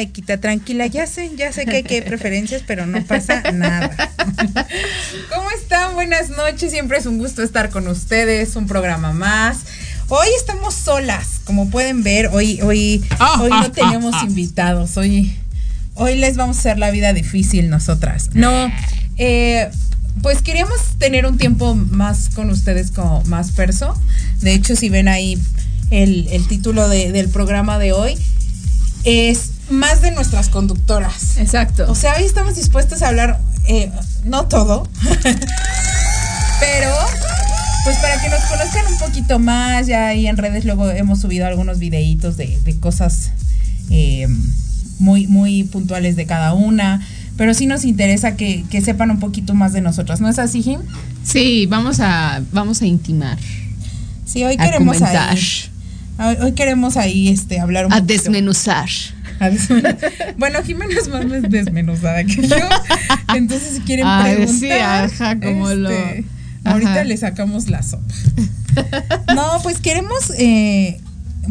Sí, Aikita, tranquila, ya sé, ya sé que hay, que hay preferencias, pero no pasa nada. ¿Cómo están? Buenas noches, siempre es un gusto estar con ustedes, un programa más. Hoy estamos solas, como pueden ver, hoy, hoy, hoy no tenemos invitados, hoy, hoy les vamos a hacer la vida difícil nosotras. No, eh, pues queríamos tener un tiempo más con ustedes como más perso. De hecho, si ven ahí el, el título de, del programa de hoy, es más de nuestras conductoras. Exacto. O sea, hoy estamos dispuestos a hablar, eh, no todo, pero pues para que nos conozcan un poquito más, ya ahí en redes luego hemos subido algunos videitos de, de cosas eh, muy, muy puntuales de cada una. Pero sí nos interesa que, que, sepan un poquito más de nosotras, ¿no es así, Jim? Sí, vamos a, vamos a intimar. Sí, hoy queremos comentar. ahí. Hoy queremos ahí este, hablar un a poquito. desmenuzar. A desmenuzar. Bueno, Jimena es más desmenuzada que yo. Entonces, si quieren Ay, preguntar. sí, ajá, como lo- Ahorita le sacamos la sopa. No, pues queremos eh,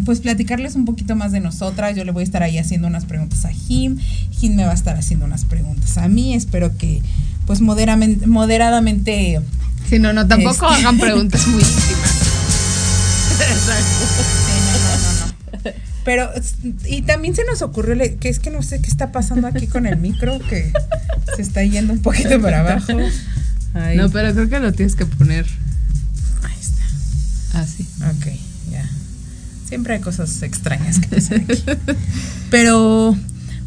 pues platicarles un poquito más de nosotras. Yo le voy a estar ahí haciendo unas preguntas a Jim. Jim me va a estar haciendo unas preguntas a mí. Espero que, pues, moderamente, moderadamente. Sí, no, no, tampoco Este. hagan preguntas muy íntimas. No. Pero, y también se nos ocurrió que es que no sé qué está pasando aquí con el micro, que se está yendo un poquito para abajo. Ahí. No, pero creo que lo tienes que poner Ahí está. así. Ok, ya. Siempre hay cosas extrañas que pasan aquí. Pero,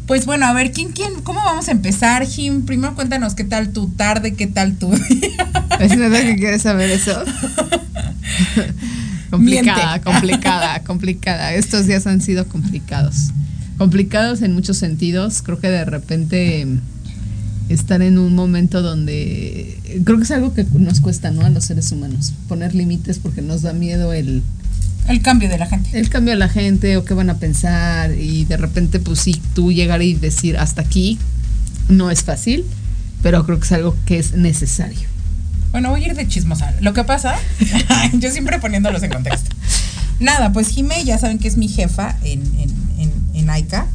pues bueno, a ver, ¿quién, quién, cómo vamos a empezar, Jim? Primero cuéntanos qué tal tu tarde, qué tal tu día. ¿Es neta que quieres saber eso? complicada, Miente. complicada, complicada. Estos días han sido complicados. Complicados en muchos sentidos. Creo que de repente estar en un momento donde creo que es algo que nos cuesta, ¿no? A los seres humanos poner límites porque nos da miedo el El cambio de la gente. el cambio a la gente o qué van a pensar y de repente pues sí tú llegar y decir hasta aquí no es fácil, pero creo que es algo que es necesario. Bueno, voy a ir de chismosa. Lo que pasa, yo siempre poniéndolos en contexto. Nada, pues Jime, ya saben que es mi jefa en, en, en, en AICA.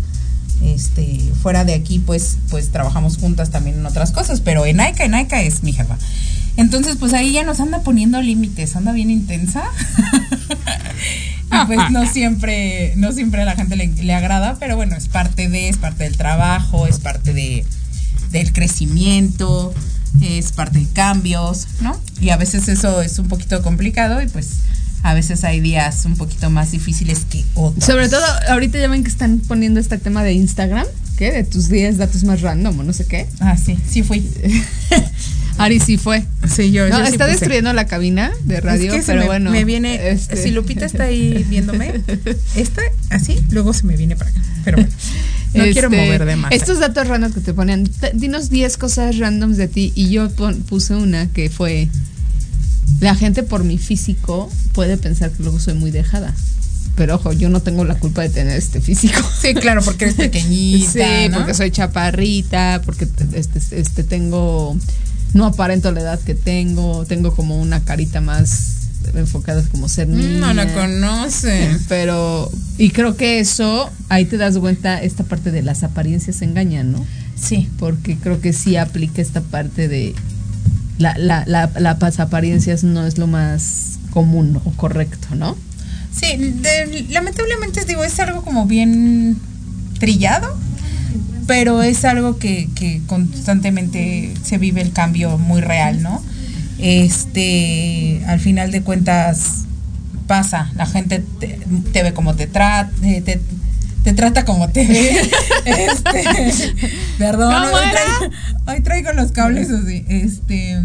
Este, fuera de aquí, pues, pues trabajamos juntas también en otras cosas, pero en AICA, en AICA es mi jefa. Entonces, pues ahí ya nos anda poniendo límites, anda bien intensa. y pues no siempre, no siempre la gente le, le agrada, pero bueno, es parte de, es parte del trabajo, es parte de, del crecimiento, es parte de cambios, ¿no? Y a veces eso es un poquito complicado y pues a veces hay días un poquito más difíciles que otros. Sobre todo, ahorita ya ven que están poniendo este tema de Instagram, ¿qué? De tus 10 datos más random o no sé qué. Ah, sí, sí fui. Ari sí fue. Sí, yo, No, yo está destruyendo la cabina de radio, es que se pero me, bueno. me viene, este- si Lupita está ahí viéndome, esta así, luego se me viene para acá. Pero bueno, no Este, quiero mover de más. Estos datos randoms que te ponen, dinos 10 cosas randoms de ti y yo pon- puse una que fue, la gente por mi físico puede pensar que luego soy muy dejada. Pero ojo, yo no tengo la culpa de tener este físico. Sí, claro, porque eres pequeñita. Sí, ¿no? porque soy chaparrita, porque t- este, este tengo, no aparento la edad que tengo, tengo como una carita más enfocada como ser niña. Mm, No la conoce. Pero, y creo que eso, ahí te das cuenta, esta parte de las apariencias engañan, ¿no? Sí. Porque creo que sí aplica esta parte de la, la, la, las apariencias no es lo más común o correcto, ¿no? Sí, de- lamentablemente digo, es algo como bien trillado, pero es algo que, que constantemente se vive el cambio muy real, ¿no? Este, al final de cuentas pasa, la gente te, te ve como te trata, te, te te trata como te ve. este, perdón, hoy traigo, hoy traigo los cables así. Este,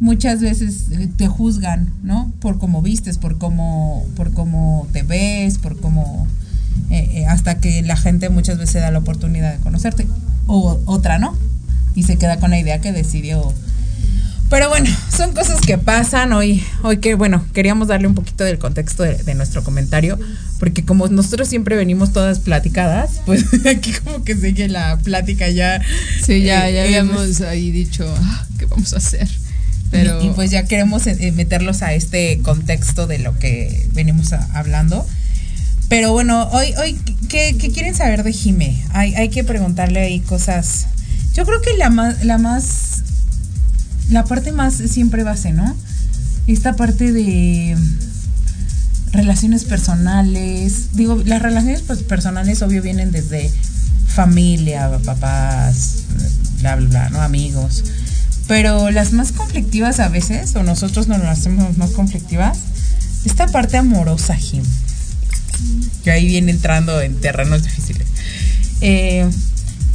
muchas veces eh, te juzgan, ¿no? Por cómo vistes, por cómo, por cómo te ves, por cómo eh, eh, hasta que la gente muchas veces da la oportunidad de conocerte o otra no y se queda con la idea que decidió pero bueno, son cosas que pasan hoy, hoy que bueno, queríamos darle un poquito del contexto de, nuestro comentario, porque como nosotros siempre venimos todas platicadas, pues aquí como que sigue la plática ya. Sí, ya, ya habíamos ahí dicho, ah, ¿qué vamos a hacer? Pero... Y, pues ya queremos meterlos a este contexto de lo que venimos hablando. Pero bueno, hoy, hoy ¿qué, quieren saber de Jime? Hay, hay que preguntarle ahí cosas. Yo creo que la más, la más, la parte más siempre base, ¿no? Esta parte de relaciones personales. Digo, las relaciones personales obvio vienen desde familia, papás, bla, bla, bla, ¿no? Amigos. Pero las más conflictivas a veces, o nosotros nos las hacemos más conflictivas, esta parte amorosa, Jim que ahí viene entrando en terrenos difíciles. Eh,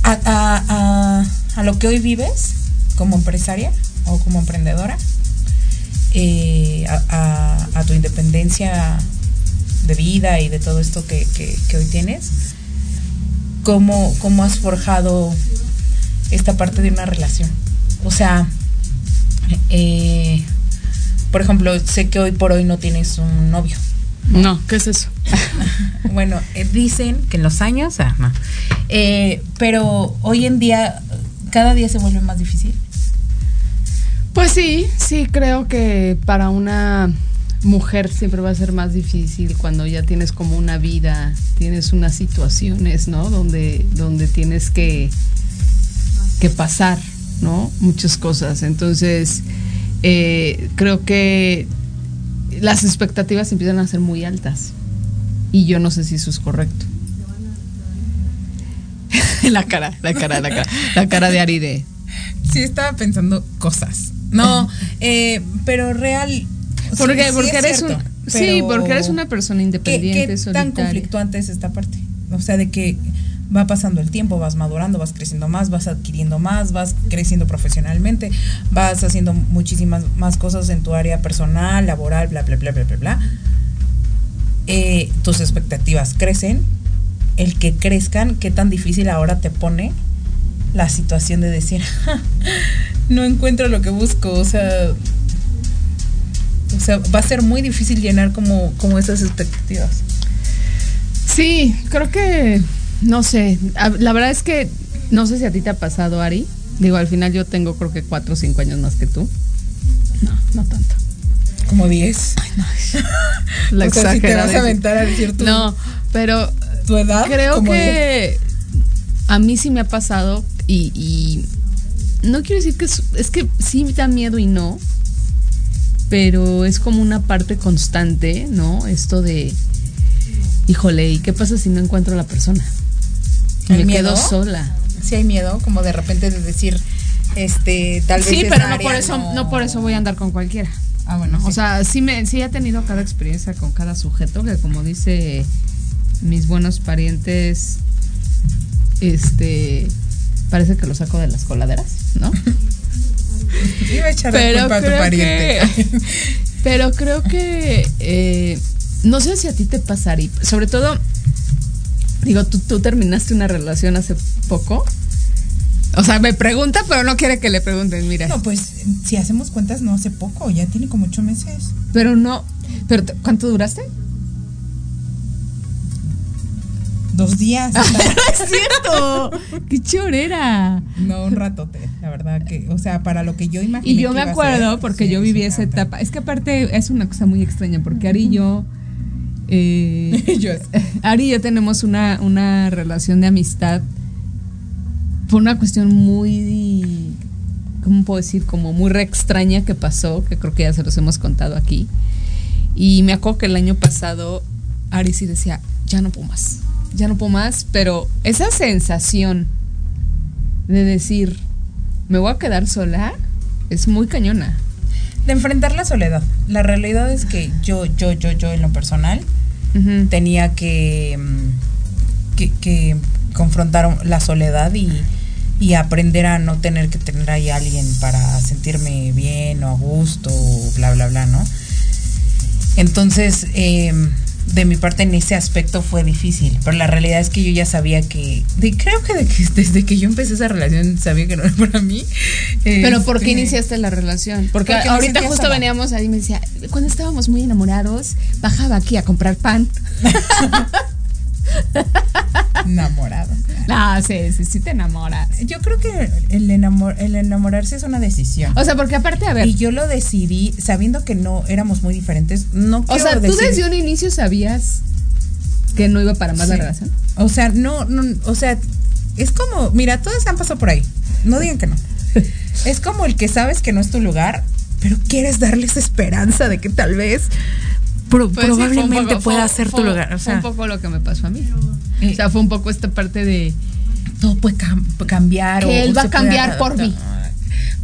a, lo que hoy vives como empresaria o como emprendedora, eh, a, tu independencia de vida y de todo esto que, hoy tienes, ¿cómo, ¿cómo has forjado esta parte de una relación? O sea, eh, por ejemplo, sé que hoy por hoy no tienes un novio. No, ¿qué es eso? bueno, eh, dicen que en los años, ah, eh, pero hoy en día, cada día se vuelve más difícil. Pues sí, sí, creo que para una mujer siempre va a ser más difícil cuando ya tienes como una vida, tienes unas situaciones, ¿no? Donde, donde tienes que, que pasar, ¿no? Muchas cosas. Entonces, eh, creo que las expectativas empiezan a ser muy altas. Y yo no sé si eso es correcto. la cara, la cara, la cara, la cara de Aride. Sí, estaba pensando cosas. No, eh, pero real. Porque, porque eres un, sí, porque eres una persona independiente, ¿qué, qué tan conflictuante es esta parte? O sea, de que va pasando el tiempo, vas madurando, vas creciendo más, vas adquiriendo más, vas creciendo profesionalmente, vas haciendo muchísimas más cosas en tu área personal, laboral, bla, bla, bla, bla, bla, bla. Eh, tus expectativas crecen, el que crezcan, qué tan difícil ahora te pone la situación de decir, no encuentro lo que busco, o sea, o sea, va a ser muy difícil llenar como, como esas expectativas. Sí, creo que no sé, la verdad es que no sé si a ti te ha pasado, Ari. Digo, al final yo tengo creo que cuatro o cinco años más que tú. No, no tanto. Como diez. Ay, no. La o sea, si te vas a aventar a decir tu, No, pero tu edad. Creo que a mí sí me ha pasado y, y no quiero decir que es, es que sí da miedo y no, pero es como una parte constante, ¿no? Esto de híjole, ¿y qué pasa si no encuentro a la persona? Me quedo sola. Sí hay miedo, como de repente de decir, este, tal vez. Sí, pero no por eso, no... por eso voy a andar con cualquiera. Ah, bueno. O sea, sí me, sí he tenido cada experiencia con cada sujeto, que como dice mis buenos parientes, este parece que lo saco de las coladeras, ¿no? Iba a echar pero culpa a tu pariente. pero creo que eh, no sé si a ti te pasaría, sobre todo, digo, tú, terminaste una relación hace poco. O sea, me pregunta, pero no quiere que le pregunten, mira. No, pues si hacemos cuentas, no hace poco, ya tiene como ocho meses. Pero no, pero ¿cuánto duraste? Dos días. es cierto. Qué chorera. No, un ratote, la verdad que, o sea, para lo que yo imaginé. Y yo me acuerdo porque yo viví esa etapa. Es que aparte es una cosa muy extraña porque Ari y yo eh, Ari y yo tenemos una, una relación de amistad por una cuestión muy, ¿cómo puedo decir? Como muy re extraña que pasó, que creo que ya se los hemos contado aquí. Y me acuerdo que el año pasado Ari sí decía, ya no puedo más, ya no puedo más, pero esa sensación de decir, me voy a quedar sola, es muy cañona. De enfrentar la soledad. La realidad es que yo, yo, yo, yo en lo personal, tenía que, mm, que, que confrontar la soledad y, y aprender a no tener que tener ahí a alguien para sentirme bien o a gusto, o bla, bla, bla, ¿no? Entonces, eh, de mi parte en ese aspecto fue difícil, pero la realidad es que yo ya sabía que, de, creo que, de que desde que yo empecé esa relación sabía que no era para mí. Pero ¿por qué Este, iniciaste la relación? Porque, ahorita justo sola. veníamos ahí y me decía, cuando estábamos muy enamorados, bajaba aquí a comprar pan. Enamorado. No, sí, sí, sí te enamoras. Yo creo que el, enamor, el enamorarse es una decisión. O sea, porque aparte, a ver, Y yo lo decidí sabiendo que no éramos muy diferentes. No o sea, tú desde un inicio sabías que no iba para más la relación. O sea, no, no, o sea, es como, mira, todos han pasado por ahí. No digan que no. Es como el que sabes que no es tu lugar, pero quieres darles esperanza de que tal vez pro- Pues sí, fue probablemente poco- pueda fue- ser tu fue- lugar. O fue sea, un poco lo que me pasó a mí. Eh. o sea, fue un poco esta parte de todo puede cam- cambiar. Que o él va a puede cambiar por mí.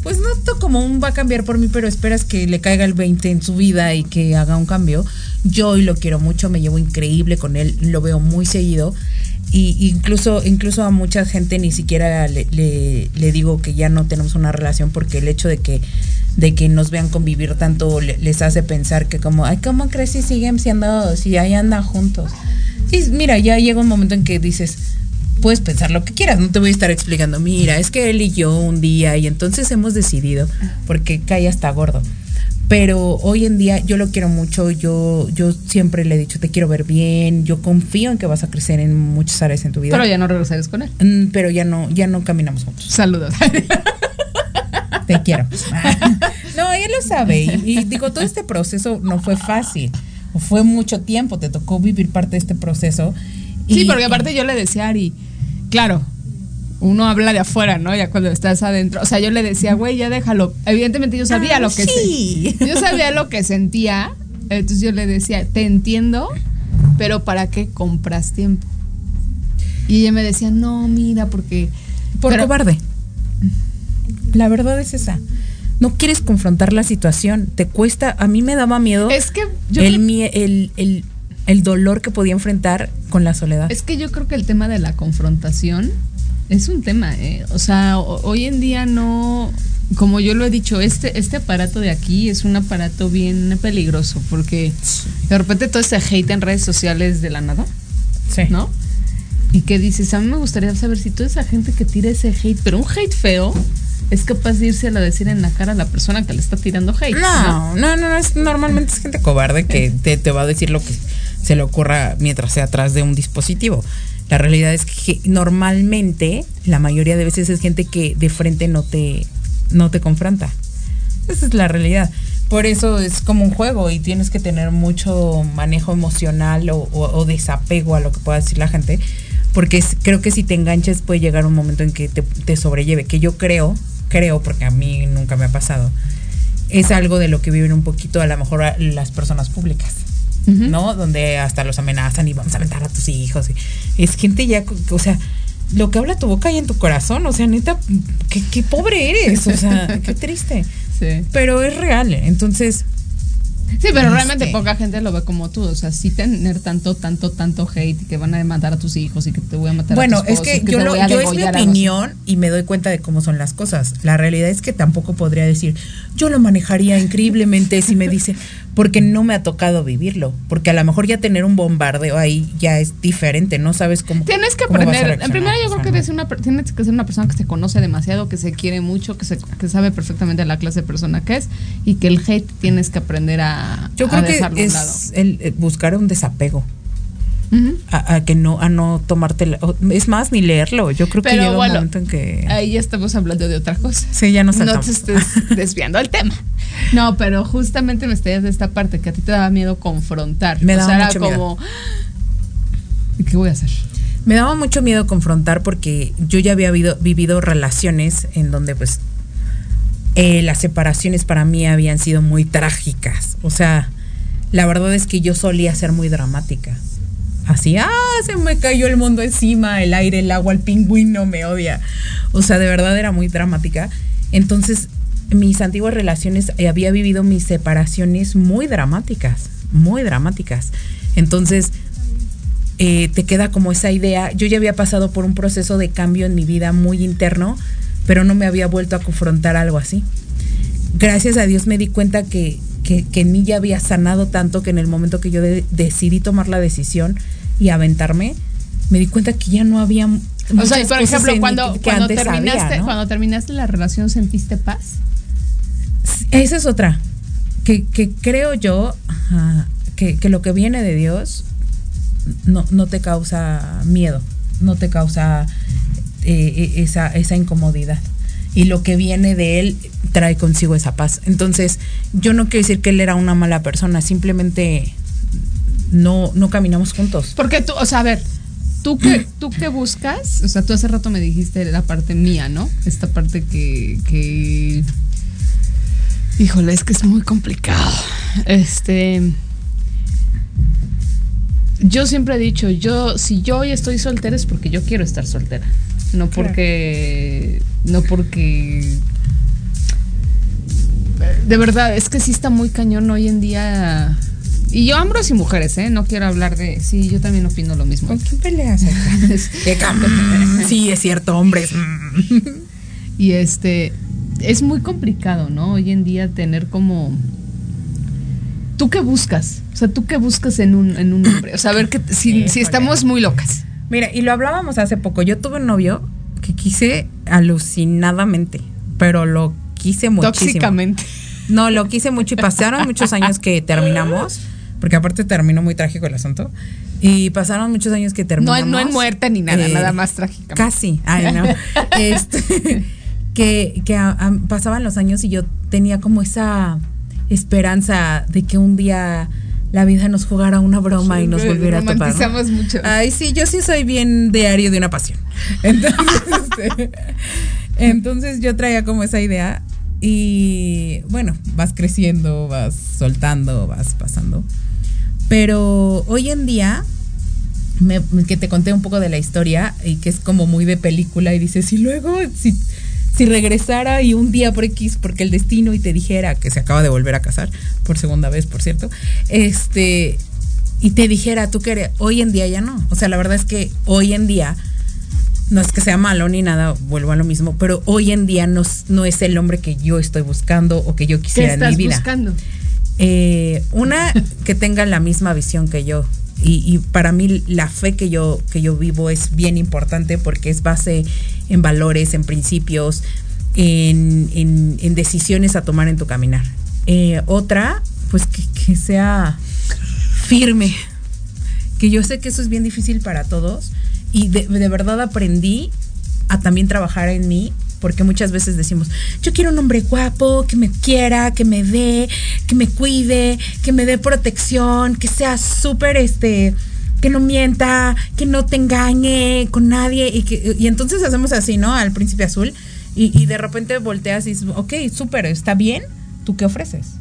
Pues no como un va a cambiar por mí, pero esperas que le caiga el 20 en su vida y que haga un cambio. Yo hoy lo quiero mucho, me llevo increíble con él, lo veo muy seguido. Y incluso, incluso a mucha gente ni siquiera le, le- le digo que ya no tenemos una relación porque el hecho de que, de que nos vean convivir tanto le- les hace pensar que como, ay, ¿cómo crees si siguen siendo, si ahí andan juntos? Y mira, ya llega un momento en que dices, puedes pensar lo que quieras, no te voy a estar explicando, mira, es que él y yo un día y entonces hemos decidido, porque cae hasta gordo. Pero hoy en día yo lo quiero mucho, yo, yo siempre le he dicho, te quiero ver bien, yo confío en que vas a crecer en muchas áreas en tu vida. pero ya no regresarías con él. Mm, pero ya no, ya no caminamos juntos. Saludos. Te quiero. no, él lo sabe. Y, y digo, todo este proceso no fue fácil. Fue mucho tiempo, te tocó vivir parte de este proceso. sí, porque aparte yo le decía a Ari, claro, uno habla de afuera, ¿no? Ya cuando estás adentro. O sea, yo le decía, güey, ya déjalo. Evidentemente yo sabía Ah, lo que sí. se- Yo sabía lo que sentía. Entonces yo le decía, te entiendo, pero ¿para qué compras tiempo? Y ella me decía, no, mira, porque. Por pero- cobarde. La verdad es esa. No quieres confrontar la situación. Te cuesta. A mí me daba miedo Es que yo el, creo- el, el, el dolor que podía enfrentar con la soledad. Es que yo creo que el tema de la confrontación es un tema, ¿eh? O sea, ho- hoy en día no, como yo lo he dicho, este, este aparato de aquí es un aparato bien peligroso porque de repente todo ese hate en redes sociales de la nada, sí. ¿no? Y que dices, a mí me gustaría saber si toda esa gente que tira ese hate, pero un hate feo, es capaz de irse a decir en la cara a la persona que le está tirando hate. No, no, no, no, es, normalmente es gente cobarde que te, te va a decir lo que se le ocurra mientras sea atrás de un dispositivo. La realidad es que normalmente, la mayoría de veces es gente que de frente no te, no te confronta. Esa es la realidad. Por eso es como un juego y tienes que tener mucho manejo emocional o, desapego a lo que pueda decir la gente. Porque creo que si te enganches puede llegar un momento en que te, te sobrelleve. Que yo creo, creo, porque a mí nunca me ha pasado, es algo de lo que viven un poquito a lo mejor las personas públicas. ¿No? Donde hasta los amenazan y vamos a aventar a tus hijos. Es gente ya, o sea, lo que habla tu boca y en tu corazón, o sea, neta, qué, qué pobre eres, o sea, qué triste. Sí. Pero es real, entonces, Sí, pero realmente Este- poca gente lo ve como tú. O sea, sí tener tanto, tanto, tanto hate y que van a matar a tus hijos y que te voy a matar bueno, a tus es esposos que yo, lo, yo es mi opinión y me doy cuenta de cómo son las cosas. La realidad es que tampoco podría decir, yo lo manejaría increíblemente si me dice, porque no me ha tocado vivirlo. Porque a lo mejor ya tener un bombardeo ahí ya es diferente, no sabes cómo. Tienes que a aprender. En primera, yo creo que eres una, tienes que ser una persona que se conoce demasiado, que se quiere mucho, que, se, que sabe perfectamente la clase de persona que es y que el hate tienes que aprender a, Yo a creo que dejarlo a un lado. es el, el buscar un desapego. A, a que no, a no tomarte la- es más ni leerlo. Yo creo que llega bueno, un momento en que Ahí ya estamos hablando de otra cosa. sí ya no No saltamos. te estés desviando al tema. No, pero justamente me estallas de esta parte que a ti te daba miedo confrontar. Me o daba sea, era mucho miedo. como. ¿Y qué voy a hacer? Me daba mucho miedo confrontar porque yo ya había vivido, vivido relaciones en donde pues eh, las separaciones para mí habían sido muy trágicas. O sea, la verdad es que yo solía ser muy dramática. Así, ah, se me cayó el mundo encima, el aire, el agua, el pingüino me odia. O sea, de verdad era muy dramática. Entonces, mis antiguas relaciones, eh, había vivido mis separaciones muy dramáticas, muy dramáticas. Entonces, eh, te queda como esa idea. Yo ya había pasado por un proceso de cambio en mi vida muy interno, pero no me había vuelto a confrontar algo así. Gracias a Dios me di cuenta que, que, que en mí ya había sanado tanto que en el momento que yo de- decidí tomar la decisión y aventarme, me di cuenta que ya no había. O sea, por ejemplo, cuando, que cuando antes había, terminaste, ¿no? cuando terminaste la relación, ¿sentiste paz? Esa es otra. Que, que creo yo ajá, que, que lo que viene de Dios no, no te causa miedo, no te causa eh, esa, esa incomodidad. Y lo que viene de Él trae consigo esa paz. Entonces, yo no quiero decir que Él era una mala persona, simplemente no, no caminamos juntos. Porque tú, o sea, a ver, ¿tú qué, ¿tú qué buscas? O sea, tú hace rato me dijiste la parte mía, ¿no? Esta parte que, que... Híjole, es que es muy complicado. Este... Yo siempre he dicho, yo, si yo hoy estoy soltera es porque yo quiero estar soltera. No porque... No porque... De verdad, es que sí está muy cañón hoy en día... Y yo hombres y mujeres, ¿eh? No quiero hablar de... Sí, yo también opino lo mismo. ¿Con quién peleas? ¿Qué cambio? Sí, es cierto, hombres. Y este, es muy complicado, ¿no? Hoy en día tener como... ¿Tú qué buscas? O sea, ¿tú qué buscas en un, en un hombre? O sea, a ver que si, si estamos muy locas. Mira, y lo hablábamos hace poco. Yo tuve un novio que quise alucinadamente, pero lo quise muchísimo. Tóxicamente. No, lo quise mucho y pasaron muchos años que terminamos, porque aparte terminó muy trágico el asunto. Y pasaron muchos años que No, terminamos. en- no en muerte ni nada, eh, nada más trágica. Casi, ay no. Este, que que a- a- pasaban los años y yo tenía como esa esperanza de que un día la vida nos jugara una broma y nos volviera a topar. ¿no? Mucho. Ay, sí, yo sí soy bien diario de una pasión. Entonces, este, entonces yo traía como esa idea y bueno, vas creciendo, vas soltando, vas pasando. Pero hoy en día, me- que te conté un poco de la historia y que es como muy de película y dices, y luego si, si regresara y un día por X, porque el destino y te dijera que se acaba de volver a casar, por segunda vez, por cierto, este, y te dijera, tú que eres, hoy en día ya no. O sea, la verdad es que hoy en día, no es que sea malo ni nada, vuelvo a lo mismo, pero hoy en día no, es- no es el hombre que yo estoy buscando o que yo ¿Qué quisiera en mi vida. buscando? Eh, una que tenga la misma visión que yo. Y, para mí la fe que yo, que yo vivo es bien importante porque es base en valores, en principios, en, en- en decisiones a tomar en tu caminar. Eh, otra, pues que, que sea firme. Que yo sé que eso es bien difícil para todos. Y de, de verdad aprendí a también trabajar en mí. Porque muchas veces decimos, yo quiero un hombre guapo, que me quiera, que me dé, que me cuide, que me dé protección, que sea súper, este, que no mienta, que no te engañe con nadie. Y, que, y entonces hacemos así, ¿no? Al príncipe azul. Y, y de repente volteas y ok, súper, está bien. ¿Tú qué ofreces?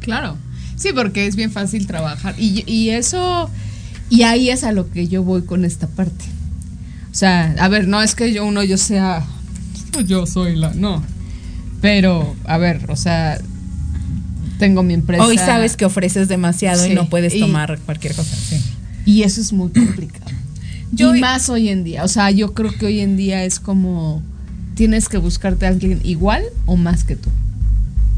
Claro. Sí, porque es bien fácil trabajar. Y, y eso, y ahí es a lo que yo voy con esta parte. O sea, a ver, no es que yo uno yo sea, yo soy la, no. Pero, a ver, o sea, tengo mi empresa. Hoy sabes que ofreces demasiado Sí, y no puedes y- tomar cualquier cosa. Sí. Y eso es muy complicado. Yo- y más hoy en día. O sea, yo creo que hoy en día es como tienes que buscarte a alguien igual o más que tú.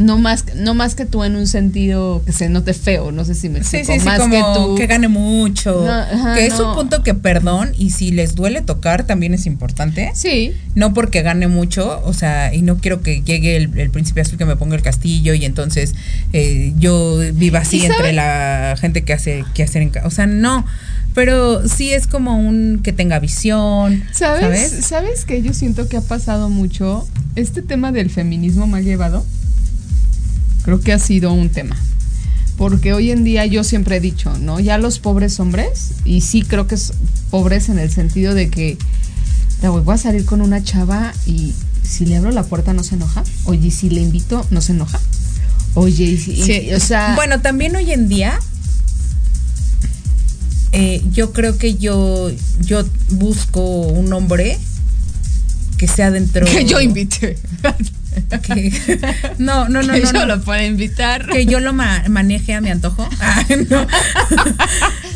No más, no más que tú en un sentido que se note feo, no sé si me Sí, explico. sí, sí, más como que tú. que gane mucho. No, ajá, que es no. un punto que, perdón, y si les duele tocar, también es importante. Sí, No porque gane mucho, o sea, y no quiero que llegue el, el príncipe azul que me ponga el castillo y entonces eh, yo viva así entre la gente que hace que hacer en ca- O sea, no. Pero sí es como un que tenga visión. ¿Sabes? ¿Sabes? ¿Sabes? que yo siento que ha pasado mucho? Este tema del feminismo mal llevado, creo que ha sido un tema. Porque hoy en día yo siempre he dicho, ¿no? Ya los pobres hombres, y sí creo que es pobres en el sentido de que, "Ta, güey, voy a salir con una chava y si le abro la puerta no se enoja. Oye, si le invito no se enoja. Oye, y- Sí. o sea, Bueno, también hoy en día, eh, yo creo que yo, yo busco un hombre que sea dentro. que yo invite. que- no, no, no, que no. yo no. lo pueda invitar. que yo lo ma- maneje a mi antojo. Ah, no.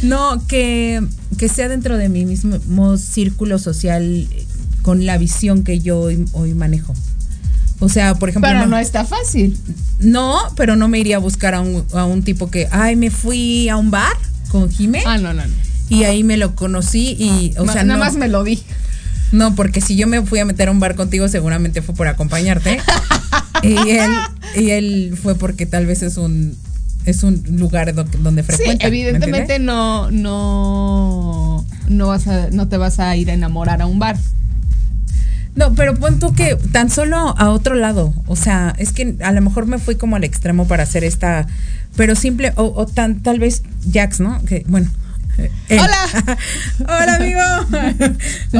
No, que, que sea dentro de mi mismo círculo social con la visión que yo hoy, hoy manejo. O sea, por ejemplo. Pero no, está fácil. No, pero no me iría a buscar a un, a un tipo que, ay, me fui a un bar con Jimé. Ah, no, no, no. Y ahí me lo conocí y, o sea, nada no, más me lo di. No, porque si yo me fui a meter a un bar contigo, seguramente fue por acompañarte. y él, y él fue porque tal vez es un, es un lugar do- donde Sí, frecuenta. ¿me evidentemente no, no, no vas a, no te vas a ir a enamorar a un bar. No, pero pon tú que tan solo a otro lado. O sea, es que a lo mejor me fui como al extremo para hacer esta. Pero simple, o, o tan, tal vez Jax, ¿no? Que, bueno. Eh. Hola. Hola, amigo.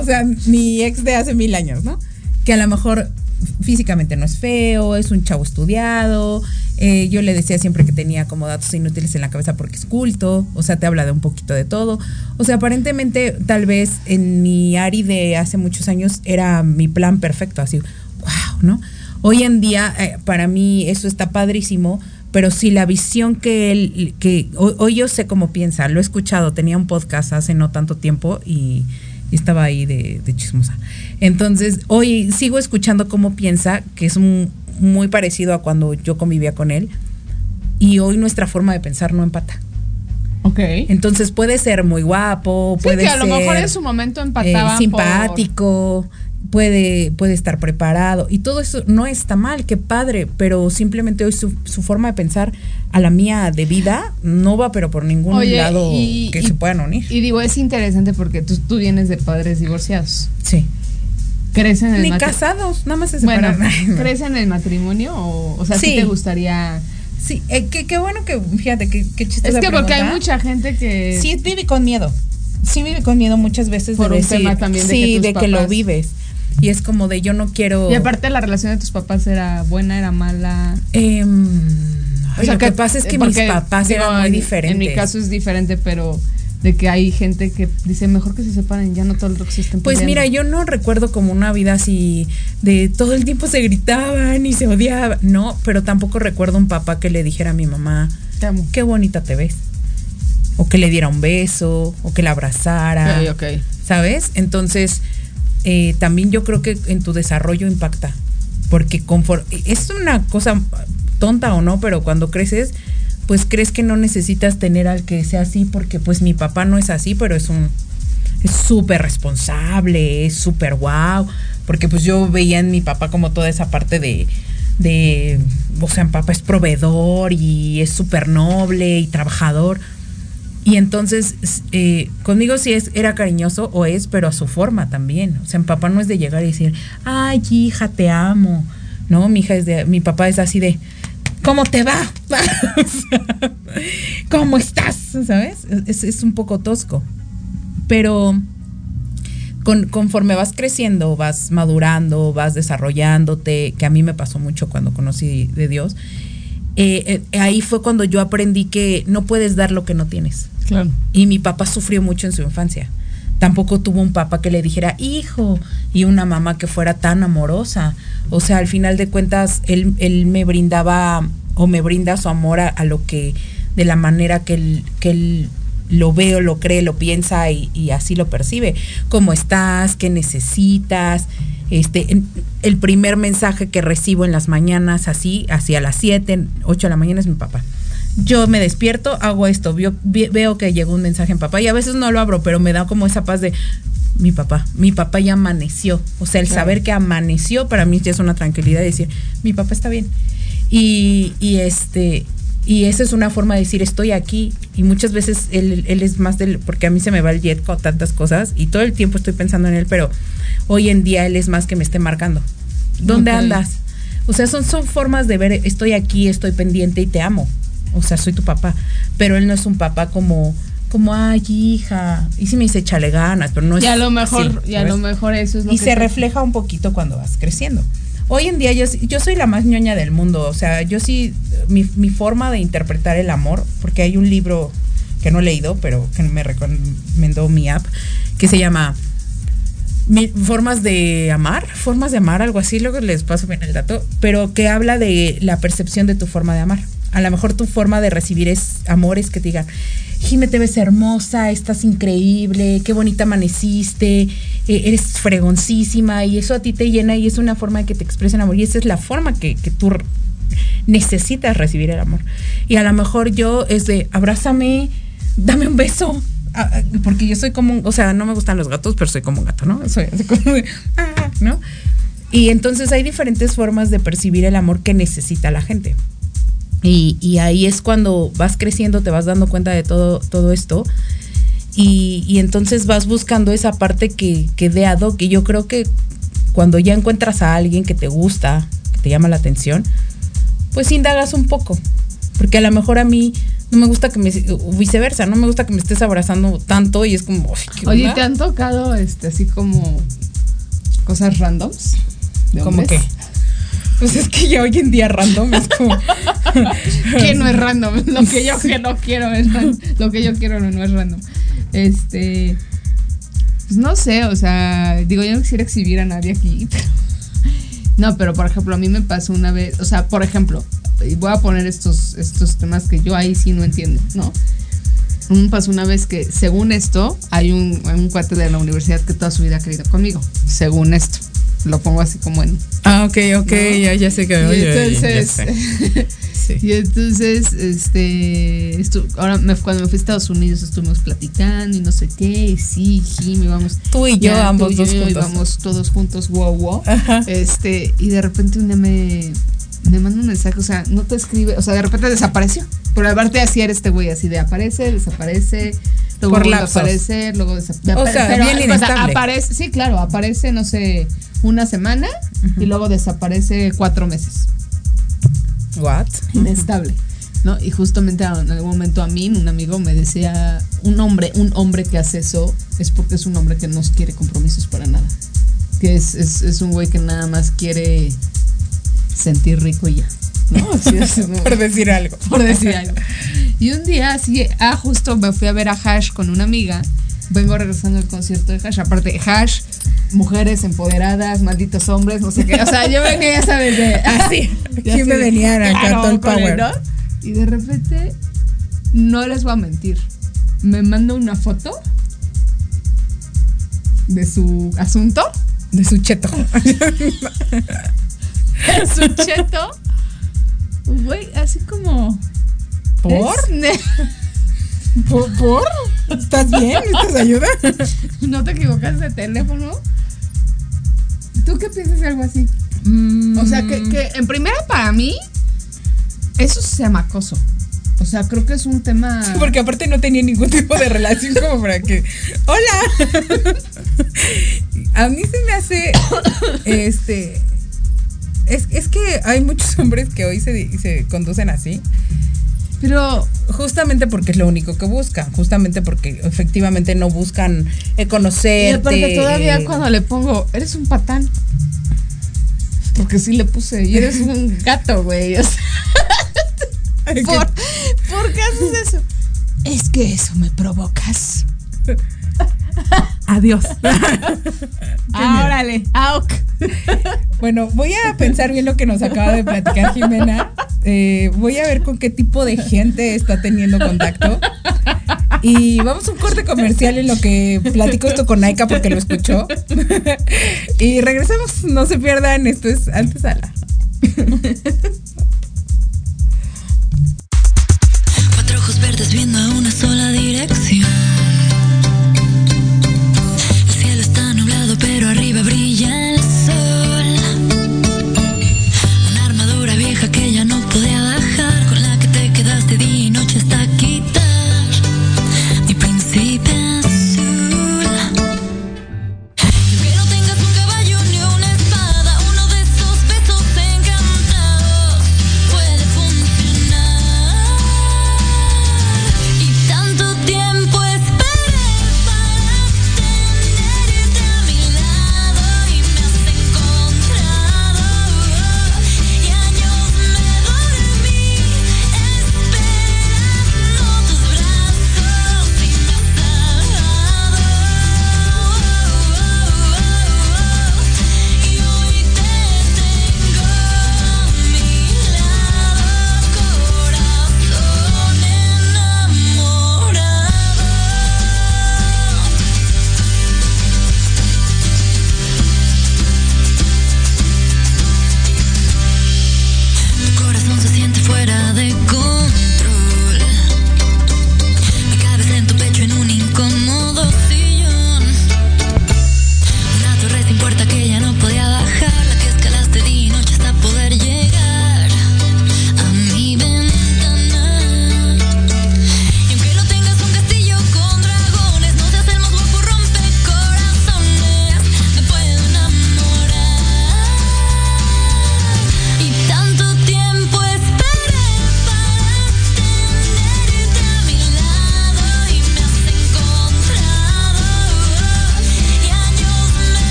o sea, mi ex de hace mil años, ¿no? Que a lo mejor físicamente no es feo, es un chavo estudiado. eh, yo le decía siempre que tenía como datos inútiles en la cabeza porque es culto. O sea, te habla de un poquito de todo. O sea, aparentemente, tal vez en mi Ari de hace muchos años era mi plan perfecto, así, wow, ¿no? Hoy en día, eh, para mí, eso está padrísimo, pero si la visión que él, que hoy, hoy yo sé cómo piensa, lo he escuchado, tenía un podcast hace no tanto tiempo y, y estaba ahí de, de chismosa. Entonces, hoy sigo escuchando cómo piensa, que es un- muy parecido a cuando yo convivía con él, y hoy nuestra forma de pensar no empata. Ok. Entonces puede ser muy guapo, Sí, puede que a lo ser mejor en su momento eh, empataban simpático, puede, puede estar preparado y todo eso no está mal, qué padre, pero simplemente hoy su, su forma de pensar a la mía de vida no va pero por ningún Oye, lado y- que y- se puedan unir. Y digo, es interesante porque tú, tú vienes de padres divorciados. sí. ¿Crees en el Ni casados, nada más se Bueno, separaron. Ay, no. ¿crees en el matrimonio? O, o sea, ¿sí Sí. te gustaría...? Sí, eh, qué, qué bueno que, fíjate, qué, qué chistosa Es que porque hay mucha gente que... Sí, vive con miedo. Sí, vive con miedo muchas veces Por de un decir, tema también de sí, que tus de que lo vives. Y es como de yo no quiero. Y aparte la relación de tus papás era buena, era mala. Em, ay, lo que, pasa es que mis papás digo, eran muy en- diferentes. En mi caso es diferente, pero de que hay gente que dice mejor que se separen, ya no todo el que se estén Pues peleando". mira, yo no recuerdo como una vida así de todo el tiempo se gritaban y se odiaban, no, pero tampoco recuerdo un papá que le dijera a mi mamá, qué bonita te ves, o que le diera un beso, o que la abrazara, Ok, ok. ¿sabes? Entonces, eh, también yo creo que en tu desarrollo impacta, porque conforme, es una cosa tonta o no, pero cuando creces, pues crees que no necesitas tener al que sea así, porque pues mi papá no es así, pero es un, es súper responsable, es súper guau, porque pues yo veía en mi papá como toda esa parte de, de o sea, mi papá es proveedor y es súper noble y trabajador. Y entonces, eh, conmigo sí es, era cariñoso o es, pero a su forma también. O sea, mi papá no es de llegar y decir, ay, hija, te amo. No, mi hija es de, mi papá es así de, ¿cómo te va? ¿Cómo estás? ¿Sabes? Es, es un poco tosco. Pero con- conforme vas creciendo, vas madurando, vas desarrollándote, que a mí me pasó mucho cuando conocí de Dios, eh, eh, ahí fue cuando yo aprendí que no puedes dar lo que no tienes. Claro. Y mi papá sufrió mucho en su infancia. Tampoco tuvo un papá que le dijera hijo y una mamá que fuera tan amorosa. O sea, al final de cuentas, él, él me brindaba o me brinda su amor a, a lo que, de la manera que él, que él lo ve o lo cree, lo piensa y, y así lo percibe. ¿Cómo estás? ¿Qué necesitas? Este, el primer mensaje que recibo en las mañanas, así, hacia las 7, 8 de la mañana, es mi papá yo me despierto, hago esto, veo, veo que llegó un mensaje en papá y a veces no lo abro, pero me da como esa paz de mi papá, mi papá ya amaneció. O sea, el Claro. saber que amaneció para mí ya es una tranquilidad de decir, mi papá está bien. Y, y este, y esa es una forma de decir, estoy aquí. Y muchas veces él, él es más del, porque a mí se me va el jet con tantas cosas y todo el tiempo estoy pensando en él, pero hoy en día él es más que me esté marcando. ¿Dónde andas? O sea, son, son formas de ver, estoy aquí, estoy pendiente y te amo. O sea, soy tu papá. Pero él no es un papá como, como, ay, hija. Y sí me dice, échale ganas, pero no es y a lo mejor, y a lo mejor eso es lo Y que se te- refleja un poquito cuando vas creciendo. Hoy en día yo, yo soy la más ñoña del mundo. O sea, yo sí, mi, mi forma de interpretar el amor, porque hay un libro que no he leído, pero que me recomendó mi app, que se llama Mi- Formas de amar, formas de amar, algo así, luego les paso bien el dato, pero que habla de la percepción de tu forma de amar. A lo mejor tu forma de recibir es amor es que te digan, Jime, te ves hermosa, estás increíble, qué bonita amaneciste, eh, eres fregoncísima y eso a ti te llena y es una forma de que te expresen amor y esa es la forma que, tú necesitas recibir el amor. Y a lo mejor yo es de, abrázame, dame un beso, Ah, ah, porque yo soy como, o sea, no me gustan los gatos, pero soy como un gato, ¿no? Soy así como de, ah, ¿no? Y entonces hay diferentes formas de percibir el amor que necesita la gente. Y, y ahí es cuando vas creciendo, te vas dando cuenta de todo, todo esto. Y, y entonces vas buscando esa parte que, que de ado, que yo creo que cuando ya encuentras a alguien que te gusta, que te llama la atención, pues indagas un poco. Porque a lo mejor a mí no me gusta que me, o viceversa, no me gusta que me estés abrazando tanto y es como, "Ay, ¿qué Oye, onda?". ¿te han tocado este así como cosas randoms? de ¿Cómo hombres? Pues es que ya hoy en día random es como, que no es random. Lo que yo que no quiero es random. Lo que yo quiero no, no es random. Este. Pues no sé, o sea, digo, yo no quisiera exhibir a nadie aquí. no, pero por ejemplo, a mí me pasó una vez, o sea, por ejemplo, voy a poner estos, estos temas que yo ahí sí no entiendo, ¿no? Me pasó una vez que, según esto, hay un, hay un cuate de la universidad que toda su vida ha querido conmigo. Según esto. Lo pongo así como en, ah, ok, ok, No. ya, ya sé que, y oye, oye, ya entonces. Sí. y entonces, este, estu- ahora me- cuando me fui a Estados Unidos estuvimos platicando y no sé qué, y sí, Jimmy, vamos. Tú y yo, ya, ambos tú y dos yo, y juntos. vamos todos juntos, wow, wow. Ajá. Este, y de repente un día me, me manda un mensaje, o sea, no te escribe, o sea, de repente desapareció. Pero aparte así era este güey, así de aparece, desaparece, luego Por vuelve a lapsos. aparecer, luego desaparece. O sea, bien inestable. aparece, sí, claro, aparece, no sé, una semana y luego desaparece cuatro meses What? inestable. ¿no? Y justamente en algún momento a mí, un amigo me decía, un hombre, un hombre que hace eso es porque es un hombre que no quiere compromisos para nada. Que es, es, es un güey que nada más quiere sentir rico y ya. ¿no? Así es. Por decir algo. por decir algo. Y un día así, ah, justo me fui a ver a Hash con una amiga. Vengo regresando del concierto de Hash. Aparte, Hash, mujeres empoderadas, malditos hombres, no sé qué. O sea, yo venía, ya sabes, de Así. Aquí me venían acá claro, el power. ¿no? Y de repente, no les voy a mentir, me manda una foto de su asunto, De su cheto. su cheto. Güey, así como. ¿Por? ¿Por? ¿Estás bien? ¿Necesitas ayuda? ¿No te equivocas de teléfono? ¿Tú qué piensas de algo así? Mm, O sea, que, que en primera para mí, eso se llama acoso. O sea, creo que es un tema. Sí, porque aparte no tenía ningún tipo de relación como para que. ¡Hola! A mí se me hace. Este. Es, es que hay muchos hombres que hoy se, se conducen así, Pero justamente porque es lo único que buscan, justamente porque efectivamente no buscan eh, conocerte. Y aparte todavía eh, cuando le pongo, eres un patán. Porque sí le puse, y eres un gato, güey. O sea, ¿por, ¿por qué haces eso? Es que eso me provocas. Adiós. Ah, órale, auk. Bueno, voy a pensar bien lo que nos acaba de platicar Jimena. Eh, voy a ver con qué tipo de gente está teniendo contacto. Y vamos a un corte comercial en lo que platico esto con Aika porque lo escuchó. y regresamos, no se pierdan, esto es Antesala. Cuatro ojos verdes viendo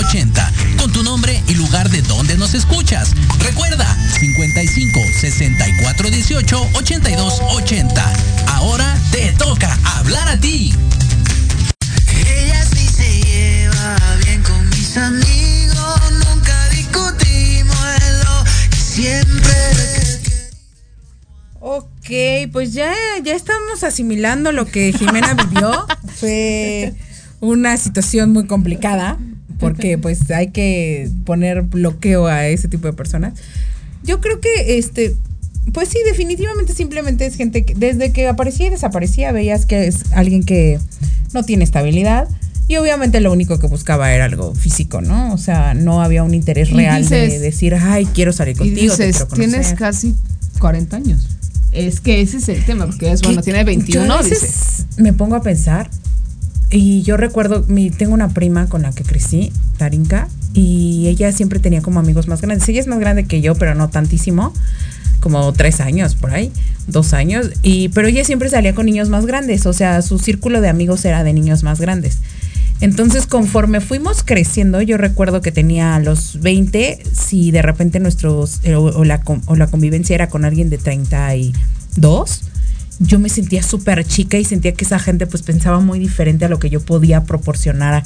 80 con tu nombre y lugar de donde nos escuchas. Recuerda 55 64 18 82 80. Ahora te toca hablar a ti. Ella sí se lleva bien con mis amigos, nunca discutimos en lo que siempre. Ok, pues ya, ya estamos asimilando lo que Jimena vivió. Fue una situación muy complicada porque pues hay que poner bloqueo a ese tipo de personas. Yo creo que este pues sí, definitivamente simplemente es gente que desde que aparecía y desaparecía veías que es alguien que no tiene estabilidad y obviamente lo único que buscaba era algo físico, ¿no? O sea, no había un interés Y real de dices- decir, ay, quiero salir Y contigo. te dices, quiero conocer". tienes casi 40 años. Es que ese es el tema, porque es, bueno, tiene 21, yo a veces dice. me pongo a pensar y yo recuerdo, mi, tengo una prima con la que crecí, Tarinka, y ella siempre tenía como amigos más grandes. Ella es más grande que yo, pero no tantísimo, como tres años por ahí, dos años, y pero ella siempre salía con niños más grandes, o sea, su círculo de amigos era de niños más grandes. Entonces, conforme fuimos creciendo, yo recuerdo que tenía a los 20, si de repente nuestros, o, la, o la convivencia era con alguien de 32, yo me sentía súper chica y sentía que esa gente pues pensaba muy diferente a lo que yo podía proporcionar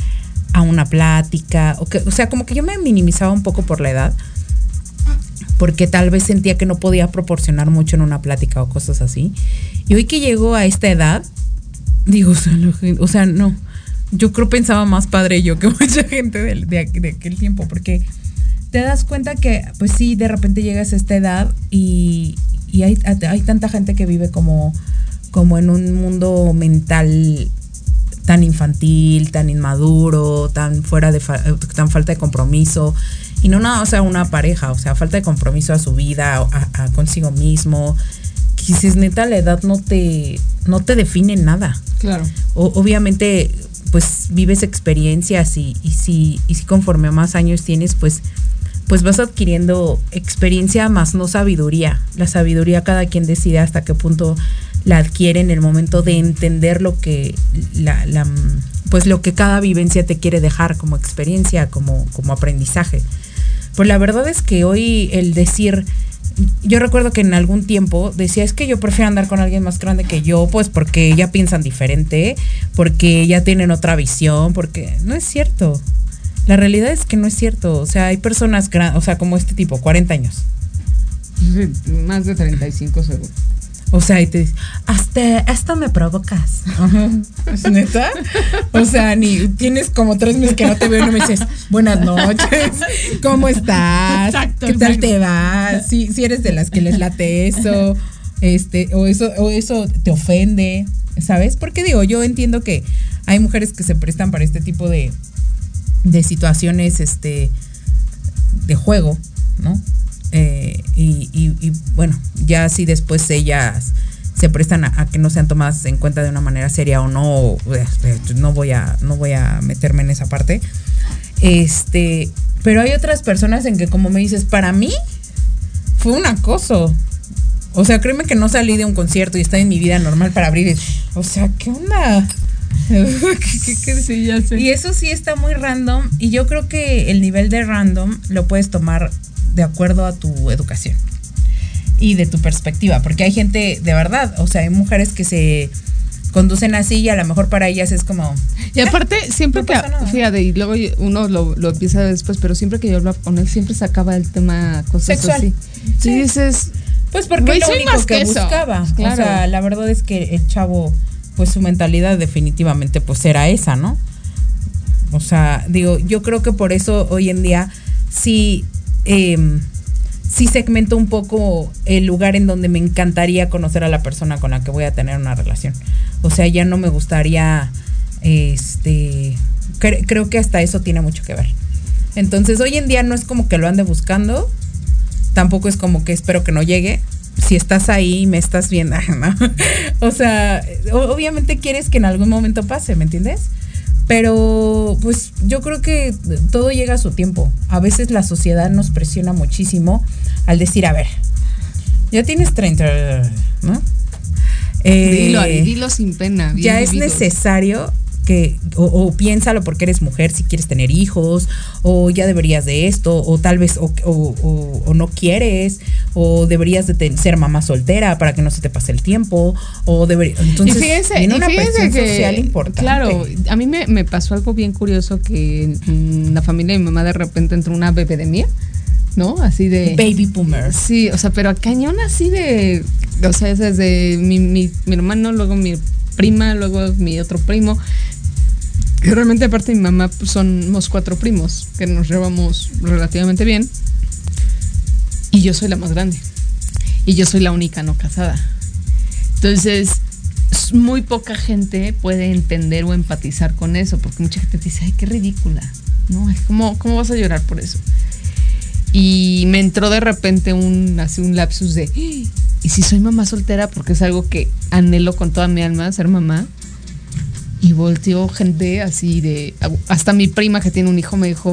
a, una plática. O, que, o sea, como que yo me minimizaba un poco por la edad, porque tal vez sentía que no podía proporcionar mucho en una plática o cosas así. Y hoy que llego a esta edad, digo, o sea, no, yo creo pensaba más padre yo que mucha gente de, de aquel tiempo, porque te das cuenta que, pues sí, de repente llegas a esta edad y, y hay, hay tanta gente que vive como, como en un mundo mental tan infantil, tan inmaduro, tan fuera de fa- tan falta de compromiso y no nada, o sea, una pareja, o sea, falta de compromiso a su vida, a, a consigo mismo. Que dices, neta, la edad no te no te define nada. Claro. O- obviamente, pues vives experiencias y, y si y si conforme más años tienes, pues pues vas adquiriendo experiencia más no sabiduría. La sabiduría cada quien decide hasta qué punto la adquiere en el momento de entender lo que la, pues lo que cada vivencia te quiere dejar como experiencia, como, como aprendizaje. Pues la verdad es que hoy el decir, yo recuerdo que en algún tiempo decía, es que yo prefiero andar con alguien más grande que yo, pues porque ya piensan diferente, porque ya tienen otra visión, porque no es cierto. La realidad es que no es cierto. O sea, hay personas grandes, o sea, como este tipo, 40 años. Sí, Más de 35 seguro. O sea, y te dices, hasta esto me provocas. ¿Es neta? O sea, ni tienes como tres meses que no te veo y no me dices, buenas noches, ¿cómo estás? Exacto, ¿Qué tal exacto. te va? Si, si eres de las que les late eso, este, o eso, o eso te ofende, ¿sabes? Porque digo, yo entiendo que hay mujeres que se prestan para este tipo de, de situaciones, este, de juego, ¿no? Eh, y, y- bueno, ya si después ellas se prestan a, a que no sean tomadas en cuenta de una manera seria o no, eh, no voy a, no voy a meterme en esa parte. Este, pero hay otras personas en que como me dices, para mí fue un acoso. O sea, créeme que no salí de un concierto y estoy en mi vida normal para abrir. O sea, ¿qué onda? ¿Qué- qué- Sí, ya sé. y eso sí está muy random y yo creo que el nivel de random lo puedes tomar de acuerdo a tu educación y de tu perspectiva, porque hay gente de verdad, o sea, hay mujeres que se conducen así y a lo mejor para ellas es como, Y aparte, siempre no que, nada. fíjate, y luego uno lo, lo empieza después, pero siempre que yo hablaba con él, siempre sacaba el tema cosas Sexual. así. Sí. Y dices, pues porque es lo único que, buscaba. Claro. O sea, la verdad es que el chavo, pues su mentalidad definitivamente pues era esa, ¿no? O sea, digo, yo creo que por eso hoy en día sí, eh, sí segmento un poco el lugar en donde me encantaría conocer a la persona con la que voy a tener una relación. O sea, ya no me gustaría, este, cre- creo que hasta eso tiene mucho que ver. Entonces, hoy en día no es como que lo ande buscando, tampoco es como que espero que no llegue. Si estás ahí y me estás viendo, ¿no? o sea, obviamente quieres que en algún momento pase, ¿me entiendes? Pero pues yo creo que todo llega a su tiempo. A veces la sociedad nos presiona muchísimo al decir, a ver, ya tienes 30, ¿no? Eh, Dilo, Ari, dilo sin pena. bien ya es necesario que, o, o piénsalo porque eres mujer, si quieres tener hijos, o ya deberías de esto, o tal vez, o, o- o- no quieres, o deberías de ten- ser mamá soltera para que no se te pase el tiempo, o deberías. Entonces, y fíjense, y una presión que, social importante. Claro, a mí me, me pasó algo bien curioso que en la familia de mi mamá de repente entró una bebedemia, ¿no? Así de... Baby boomer. Sí, o sea, pero a cañón así de... O sea, es desde mi, mi, mi hermano, luego mi prima, luego mi otro primo. Realmente aparte de mi mamá pues, somos cuatro primos, que nos llevamos relativamente bien. Y yo soy la más grande. Y yo soy la única no casada. Entonces, muy poca gente puede entender o empatizar con eso, porque mucha gente te dice, ay, qué ridícula, ¿no? ¿Cómo, cómo vas a llorar por eso? Y me entró de repente un, así un lapsus de, "¡Ah! ¿Y si soy mamá soltera? Porque es algo que anhelo con toda mi alma, ser mamá. Y volteó gente así de, hasta mi prima que tiene un hijo me dijo,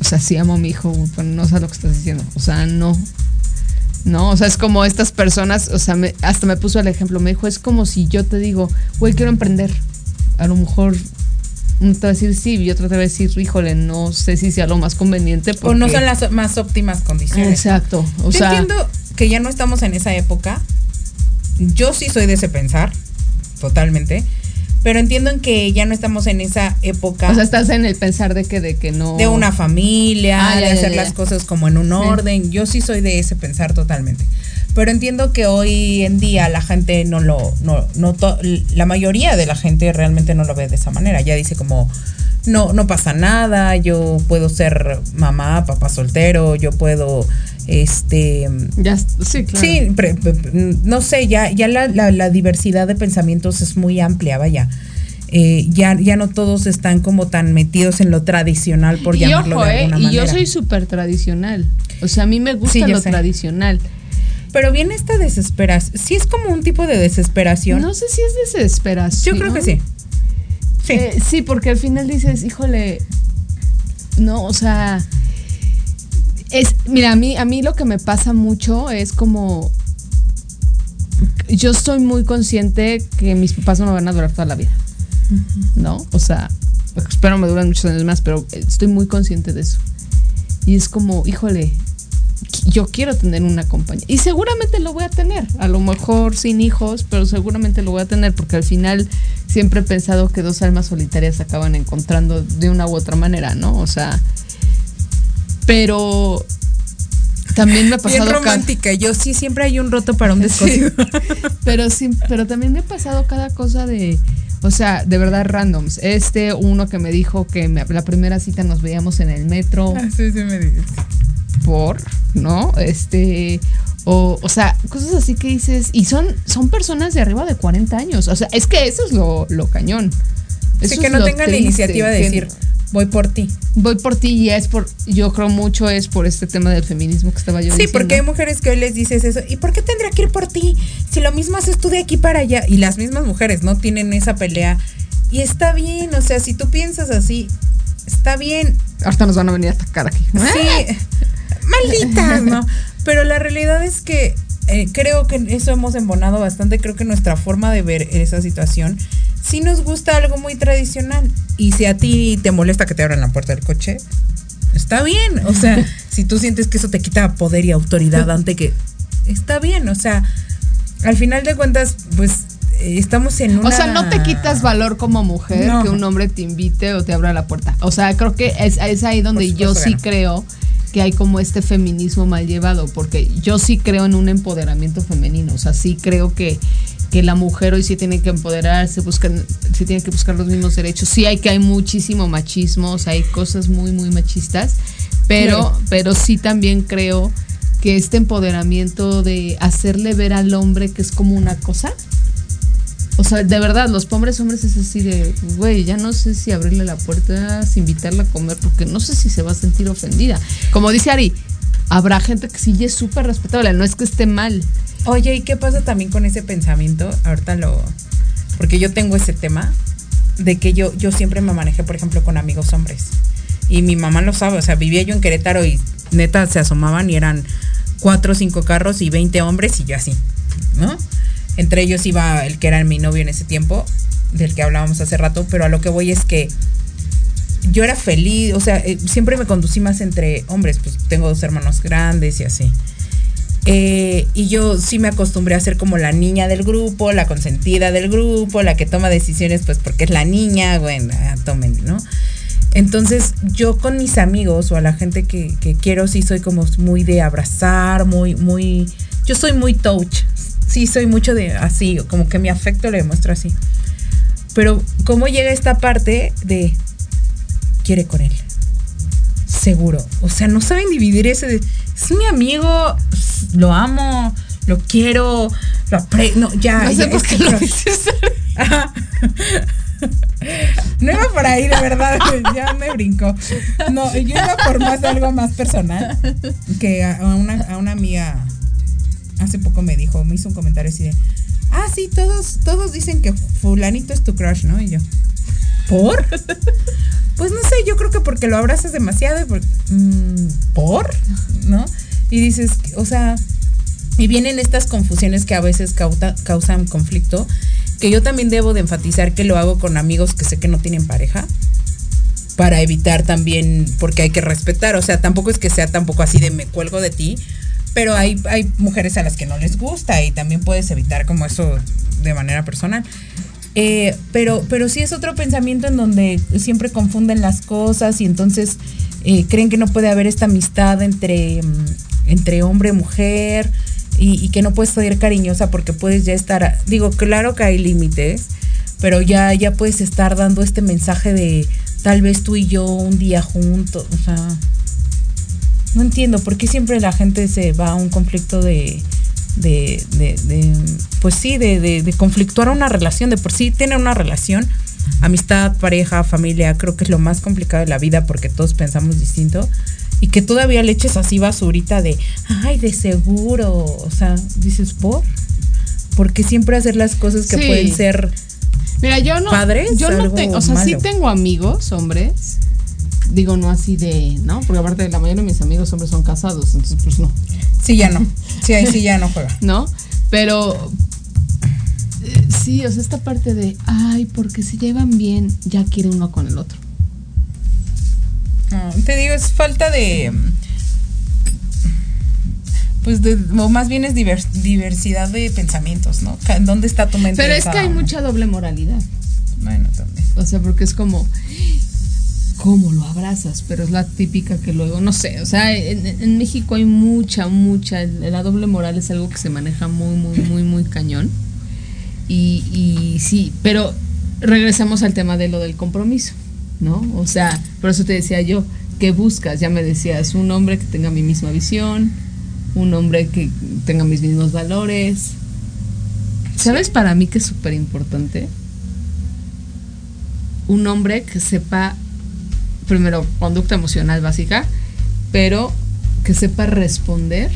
o sea, sí amo a mi hijo, pero no sé lo que estás diciendo. O sea, no, ¿no? O sea, es como estas personas, o sea, me- hasta me puso el ejemplo, me dijo, es como si yo te digo, güey, quiero emprender. A lo mejor te va a decir sí y otro te va a decir, híjole, no sé si sea lo más conveniente. O no son las más óptimas condiciones. Exacto. O Yo sea, entiendo que ya no estamos en esa época. Yo sí soy de ese pensar, totalmente. Pero entiendo en que ya no estamos en esa época o sea, estás en el pensar de que, de que no. de una familia, Ah, ya, de hacer ya, las cosas como en un orden. Yo sí soy de ese pensar totalmente. Pero entiendo que hoy en día la gente no lo, no, no to- la mayoría de la gente realmente no lo ve de esa manera. Ya dice como, no, no pasa nada, yo puedo ser mamá, papá soltero, yo puedo, este, Ya, sí, claro. Sí, pre- pre- no sé, ya, ya la, la- la diversidad de pensamientos es muy amplia, vaya. Eh, ya, ya no todos están como tan metidos en lo tradicional, por y llamarlo ojo, de eh, alguna y manera. yo soy súper tradicional. O sea, a mí me gusta Sí, lo sé. tradicional. Pero viene esta desesperación. Sí es como un tipo de desesperación. No sé si es desesperación. yo creo que sí. Sí. Eh, sí, porque al final dices, híjole, no, o sea, es, mira, a mí, a mí lo que me pasa mucho es como, yo estoy muy consciente que mis papás no me van a durar toda la vida, ¿no? O sea, espero me duran muchos años más, pero estoy muy consciente de eso. Y es como, híjole, yo quiero tener una compañía. Y seguramente lo voy a tener. A lo mejor sin hijos, pero seguramente lo voy a tener porque al final siempre he pensado que dos almas solitarias se acaban encontrando de una u otra manera, ¿no? O sea, pero también me ha Bien pasado... ca- romántica. Yo sí, siempre hay un roto para un descosido. pero sí, pero también me ha pasado cada cosa de, o sea, de verdad randoms. Este, uno que me dijo que me- la primera cita nos veíamos en el metro Ah, sí, sí me dices. por, ¿no? Este, o, o sea, cosas así que dices, y son, son personas de arriba de 40 años. O sea, es que eso es lo, lo cañón. Eso Así que no tengan la iniciativa de decir, voy por ti. voy por ti y es por, yo creo mucho es por este tema del feminismo que estaba yo Sí, diciendo. porque hay mujeres que hoy les dices eso. ¿Y por qué tendría que ir por ti? Si lo mismo haces tú de aquí para allá. Y las mismas mujeres no tienen esa pelea. Y está bien, o sea, si tú piensas así, está bien. Ahorita nos van a venir a atacar aquí. Sí, malditas, ¿no? Pero la realidad es que eh, creo que eso hemos embonado bastante. Creo que nuestra forma de ver esa situación sí nos gusta algo muy tradicional. Y si a ti te molesta que te abran la puerta del coche, está bien. O sea, si tú sientes que eso te quita poder y autoridad ante que. Está bien, o sea, al final de cuentas, pues eh, estamos en una. O sea, no te quitas valor como mujer No. que un hombre te invite o te abra la puerta. O sea, creo que es, es ahí donde yo sí no. creo que hay como este feminismo mal llevado, porque yo sí creo en un empoderamiento femenino. O sea, sí creo que, que la mujer hoy sí tiene que empoderarse, buscan, sí tiene que buscar los mismos derechos. Sí hay que hay muchísimo machismo, o sea, hay cosas muy, muy machistas, pero, Claro. pero sí también creo que este empoderamiento de hacerle ver al hombre que es como una cosa, o sea, de verdad, los pobres hombres es así de, güey, ya no sé si abrirle la puerta, si invitarla a comer, porque no sé si se va a sentir ofendida. Como dice Ari, habrá gente que sí es súper respetable, no es que esté mal. Oye, ¿y qué pasa también con ese pensamiento? Ahorita lo. Porque yo tengo ese tema de que yo, yo siempre me manejé, por ejemplo, con amigos hombres. Y mi mamá lo sabe, o sea, vivía yo en Querétaro y neta se asomaban y eran cuatro o cinco carros y 20 hombres y yo así, ¿no? Entre ellos iba el que era mi novio en ese tiempo, del que hablábamos hace rato, pero a lo que voy es que yo era feliz, o sea, eh, siempre me conducí más entre hombres, pues tengo dos hermanos grandes y así. Eh, y yo sí me acostumbré a ser como la niña del grupo, la consentida del grupo, la que toma decisiones, pues porque es la niña, bueno, ah, tomen, ¿no? Entonces yo con mis amigos o a la gente que, quiero sí soy como muy de abrazar, muy, muy, yo soy muy touch, sí soy mucho de así, como que mi afecto lo demuestro así. Pero cómo llega esta parte de quiere con él, seguro, o sea, no saben dividir ese, es mi amigo, lo amo, lo quiero, lo aprecio, no, ya. No sé ya, por qué lo dices. No iba por ahí, de verdad, ya me brincó. No, yo iba por más algo más personal. Que a a una, a una amiga hace poco me dijo, me hizo un comentario así de, ah, sí, todos, todos dicen que fulanito es tu crush, ¿no? Y yo, ¿por? Pues no sé, yo creo que porque lo abrazas demasiado y por, mm, ¿por? ¿No? Y dices, o sea, y vienen estas confusiones que a veces cauta- causan conflicto, que yo también debo de enfatizar que lo hago con amigos que sé que no tienen pareja, para evitar también, porque hay que respetar, o sea, tampoco es que sea tampoco así de me cuelgo de ti, pero hay, hay mujeres a las que no les gusta y también puedes evitar como eso de manera personal. Eh, pero, pero sí es otro pensamiento en donde siempre confunden las cosas y entonces eh, creen que no puede haber esta amistad entre, mm, entre hombre y mujer y, que no puedes ser cariñosa porque puedes ya estar, digo, claro que hay límites, pero ya, ya puedes estar dando este mensaje de tal vez tú y yo un día juntos, o sea, no entiendo por qué siempre la gente se va a un conflicto de, de, de- de, pues sí, de, conflictuar una relación, de por sí tener una relación, amistad, pareja, familia, creo que es lo más complicado de la vida porque todos pensamos distinto. Y que todavía le eches así basurita de, ay, de seguro. O sea, dices, ¿por? Porque siempre hacer las cosas que Sí. pueden ser Mira, yo no. padres, yo no tengo. O sea, sí tengo amigos, hombres. Digo, no así de. ¿No? Porque aparte, la mayoría de mis amigos hombres son casados. Entonces, pues no. Sí, ya no. Sí, ahí sí ya no juega. ¿no? Pero eh, sí, o sea, esta parte de, ay, porque si llevan bien, ya quiere uno con el otro. No, te digo, es falta de. Pues de, o más bien es divers- diversidad de pensamientos, ¿no? ¿Dónde está tu mente? Pero de es que hay mucha doble moralidad. Bueno, también. O sea, porque es como, ¿cómo lo abrazas? Pero es la típica que luego, no sé, o sea, en, México hay mucha, mucha, la doble moral es algo que se maneja muy, muy, muy, muy cañón. Y, y sí, pero regresamos al tema de lo del compromiso, ¿no? O sea, por eso te decía yo, ¿qué buscas? Ya me decías, un hombre que tenga mi misma visión, un hombre que tenga mis mismos valores. ¿Sabes para mí que es súper importante? Un hombre que sepa, primero, conducta emocional básica, pero que sepa responder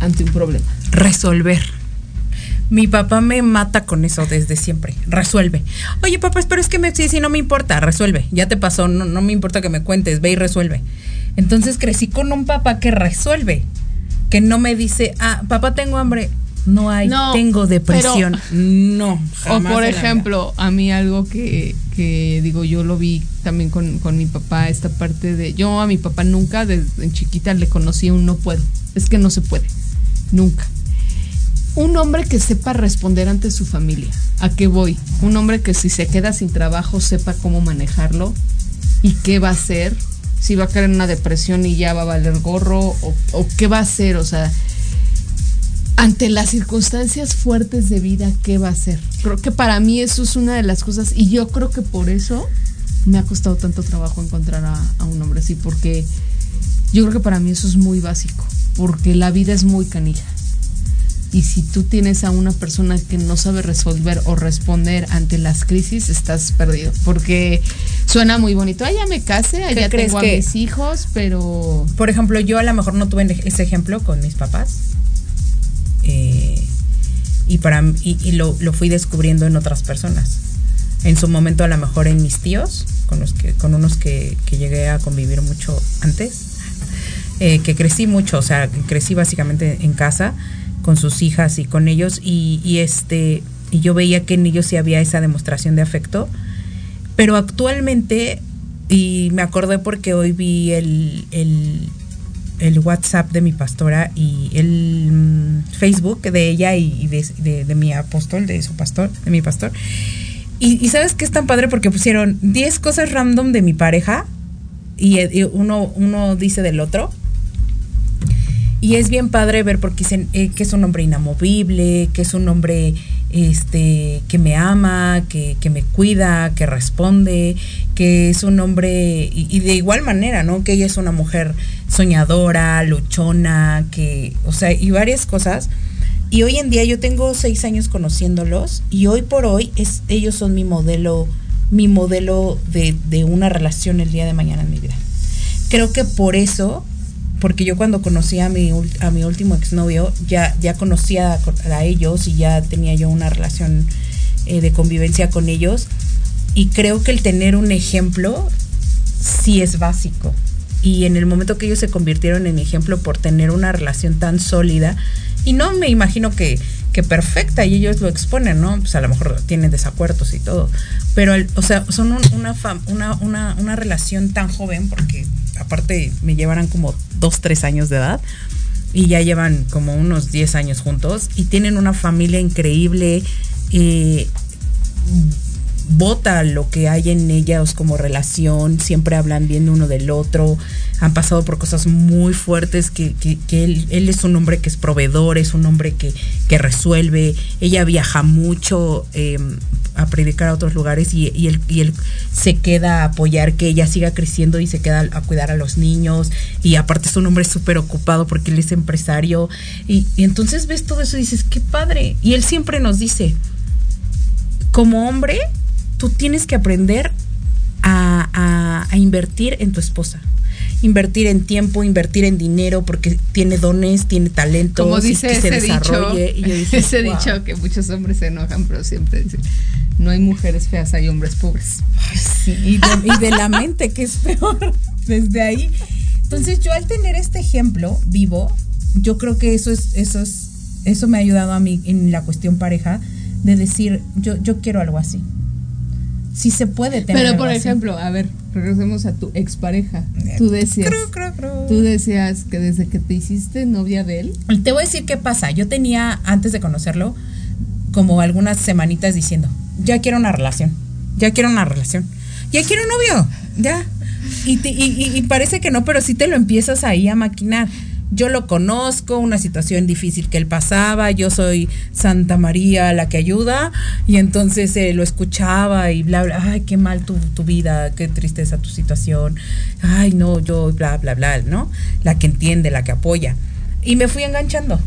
ante un problema. Resolver. Mi papá me mata con eso desde siempre. Resuelve. Oye, papá, pero es que me, sí, sí, no me importa. Resuelve. Ya te pasó. No, no me importa que me cuentes. Ve y resuelve. Entonces crecí con un papá que resuelve. Que no me dice, ah, papá, tengo hambre. No hay, No, tengo depresión. no. O por ejemplo, a mí algo que, que digo, yo lo vi también con, con mi papá, esta parte de, yo a mi papá nunca desde chiquita le conocí un no puedo, es que no se puede, nunca. Un hombre que sepa responder ante su familia, ¿a qué voy? Un hombre que si se queda sin trabajo sepa cómo manejarlo y qué va a hacer, si va a caer en una depresión y ya va a valer gorro o, o qué va a hacer, o sea, ante las circunstancias fuertes de vida, ¿qué va a hacer? Creo que para mí eso es una de las cosas y yo creo que por eso me ha costado tanto trabajo encontrar a, a un hombre así, porque yo creo que para mí eso es muy básico, porque la vida es muy canija. Y si tú tienes a una persona que no sabe resolver o responder ante las crisis, estás perdido. Porque suena muy bonito. Ah, ya me casé, ¿Qué ya crees tengo a que- mis hijos, pero Por ejemplo, yo a lo mejor no tuve ese ejemplo con mis papás. Eh, y para y, lo, lo fui descubriendo en otras personas. En su momento, a lo mejor en mis tíos, con los que, con unos que, que llegué a convivir mucho antes, eh, que crecí mucho, o sea, crecí básicamente en casa, con sus hijas y con ellos y, y este y yo veía que en ellos sí había esa demostración de afecto pero actualmente y me acordé porque hoy vi el, el, el WhatsApp de mi pastora y el mm, Facebook de ella y de, de- mi apóstol, de su pastor, de mi pastor. Y, sabes que es tan padre porque pusieron 10 cosas random de mi pareja y, eh, y uno, uno dice del otro. Y es bien padre ver porque dicen eh, que es un hombre inamovible, que es un hombre este, que me ama, que, que me cuida, que responde, que es un hombre, y de igual manera, ¿no? Que ella es una mujer soñadora, luchona, que, o sea, y varias cosas. Y hoy en día yo tengo seis años conociéndolos y hoy por hoy ellos son mi modelo, mi modelo de, una relación el día de mañana en mi vida. Creo que por eso, porque yo cuando conocí a mi, a mi último exnovio, ya, conocía a, a ellos y ya tenía yo una relación eh, de convivencia con ellos. Y creo que el tener un ejemplo sí es básico. Y en el momento que ellos se convirtieron en mi ejemplo por tener una relación tan sólida, y no me imagino que, que perfecta, y ellos lo exponen, ¿no? Pues a lo mejor tienen desacuerdos y todo. Pero, o sea, son un- una, una, una, una relación tan joven, porque aparte me llevarán como dos, tres años de edad, y ya llevan como unos 10 años juntos, y tienen una familia increíble. eh, vota lo que hay en ellos como relación, siempre hablan bien uno del otro, han pasado por cosas muy fuertes, que, que- que él, él es un hombre que es proveedor, es un hombre que, que resuelve, ella viaja mucho eh, a predicar a otros lugares y, y él, y él se queda a apoyar que ella siga creciendo y se queda a cuidar a los niños y aparte es un hombre súper ocupado porque él es empresario y, y entonces ves todo eso y dices, qué padre, y él siempre nos dice, como hombre, tú tienes que aprender a, a- a invertir en tu esposa. Invertir en tiempo, invertir en dinero, porque tiene dones, tiene talento, Como dice que se ese dicho, desarrolle. Y yo ese "Wow". dicho que muchos hombres se enojan, pero siempre dicen, no hay mujeres feas, hay hombres pobres. Sí, y, de, y de la mente, que es peor, desde ahí. Entonces, yo al tener este ejemplo vivo, yo creo que eso es, eso es, eso me ha ayudado a mí en la cuestión pareja, de decir, yo, yo quiero algo así. Sí se puede tener. Pero por así. ejemplo, a ver, regresemos a tu expareja. Tú decías, Creo, creo, creo. tú decías que desde que te hiciste novia de él, Te voy a decir qué pasa. Yo tenía, antes de conocerlo, como algunas semanitas diciendo, ya quiero una relación, ya quiero una relación, ya quiero un novio, ya. Y, te- y- y- y parece que no, pero sí te lo empiezas ahí a maquinar. Yo lo conozco, una situación difícil que él pasaba, yo soy Santa María la que ayuda, y entonces eh, lo escuchaba y bla, bla, ay, qué mal tu, tu vida, qué tristeza tu situación, ay, no, yo, bla, bla, bla, ¿no? La que entiende, la que apoya. Y me fui enganchando.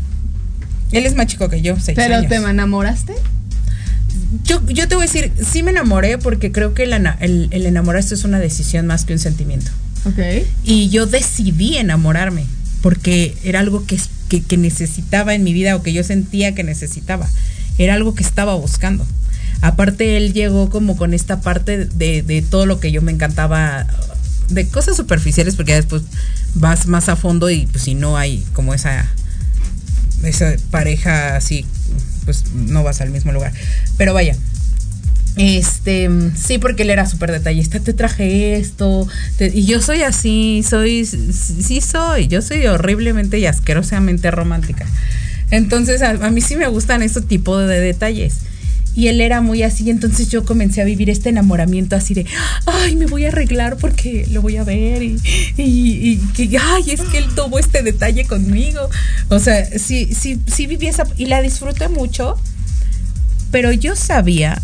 Él es más chico que yo, seis pero años. te enamoraste. Yo, yo te voy a decir, sí me enamoré porque creo que el, el enamorarse es una decisión más que un sentimiento. Ok. Y yo decidí enamorarme porque era algo que, que, necesitaba en mi vida o que yo sentía que necesitaba. Era algo que estaba buscando. Aparte, él llegó como con esta parte de, de todo lo que yo me encantaba, de cosas superficiales, porque después vas más a fondo y pues si no hay como esa esa pareja así, pues no vas al mismo lugar. Pero vaya. Este, sí, porque él era súper detallista. Te traje esto. y yo soy así, soy, sí soy. Yo soy horriblemente y asquerosamente romántica. Entonces, a, mí sí me gustan este tipo de detalles. Y él era muy así, entonces yo comencé a vivir este enamoramiento así de, ay, me voy a arreglar porque lo voy a ver y que, ay, es que él tuvo este detalle conmigo. O sea, sí, sí, sí viví esa, y la disfruté mucho, pero yo sabía,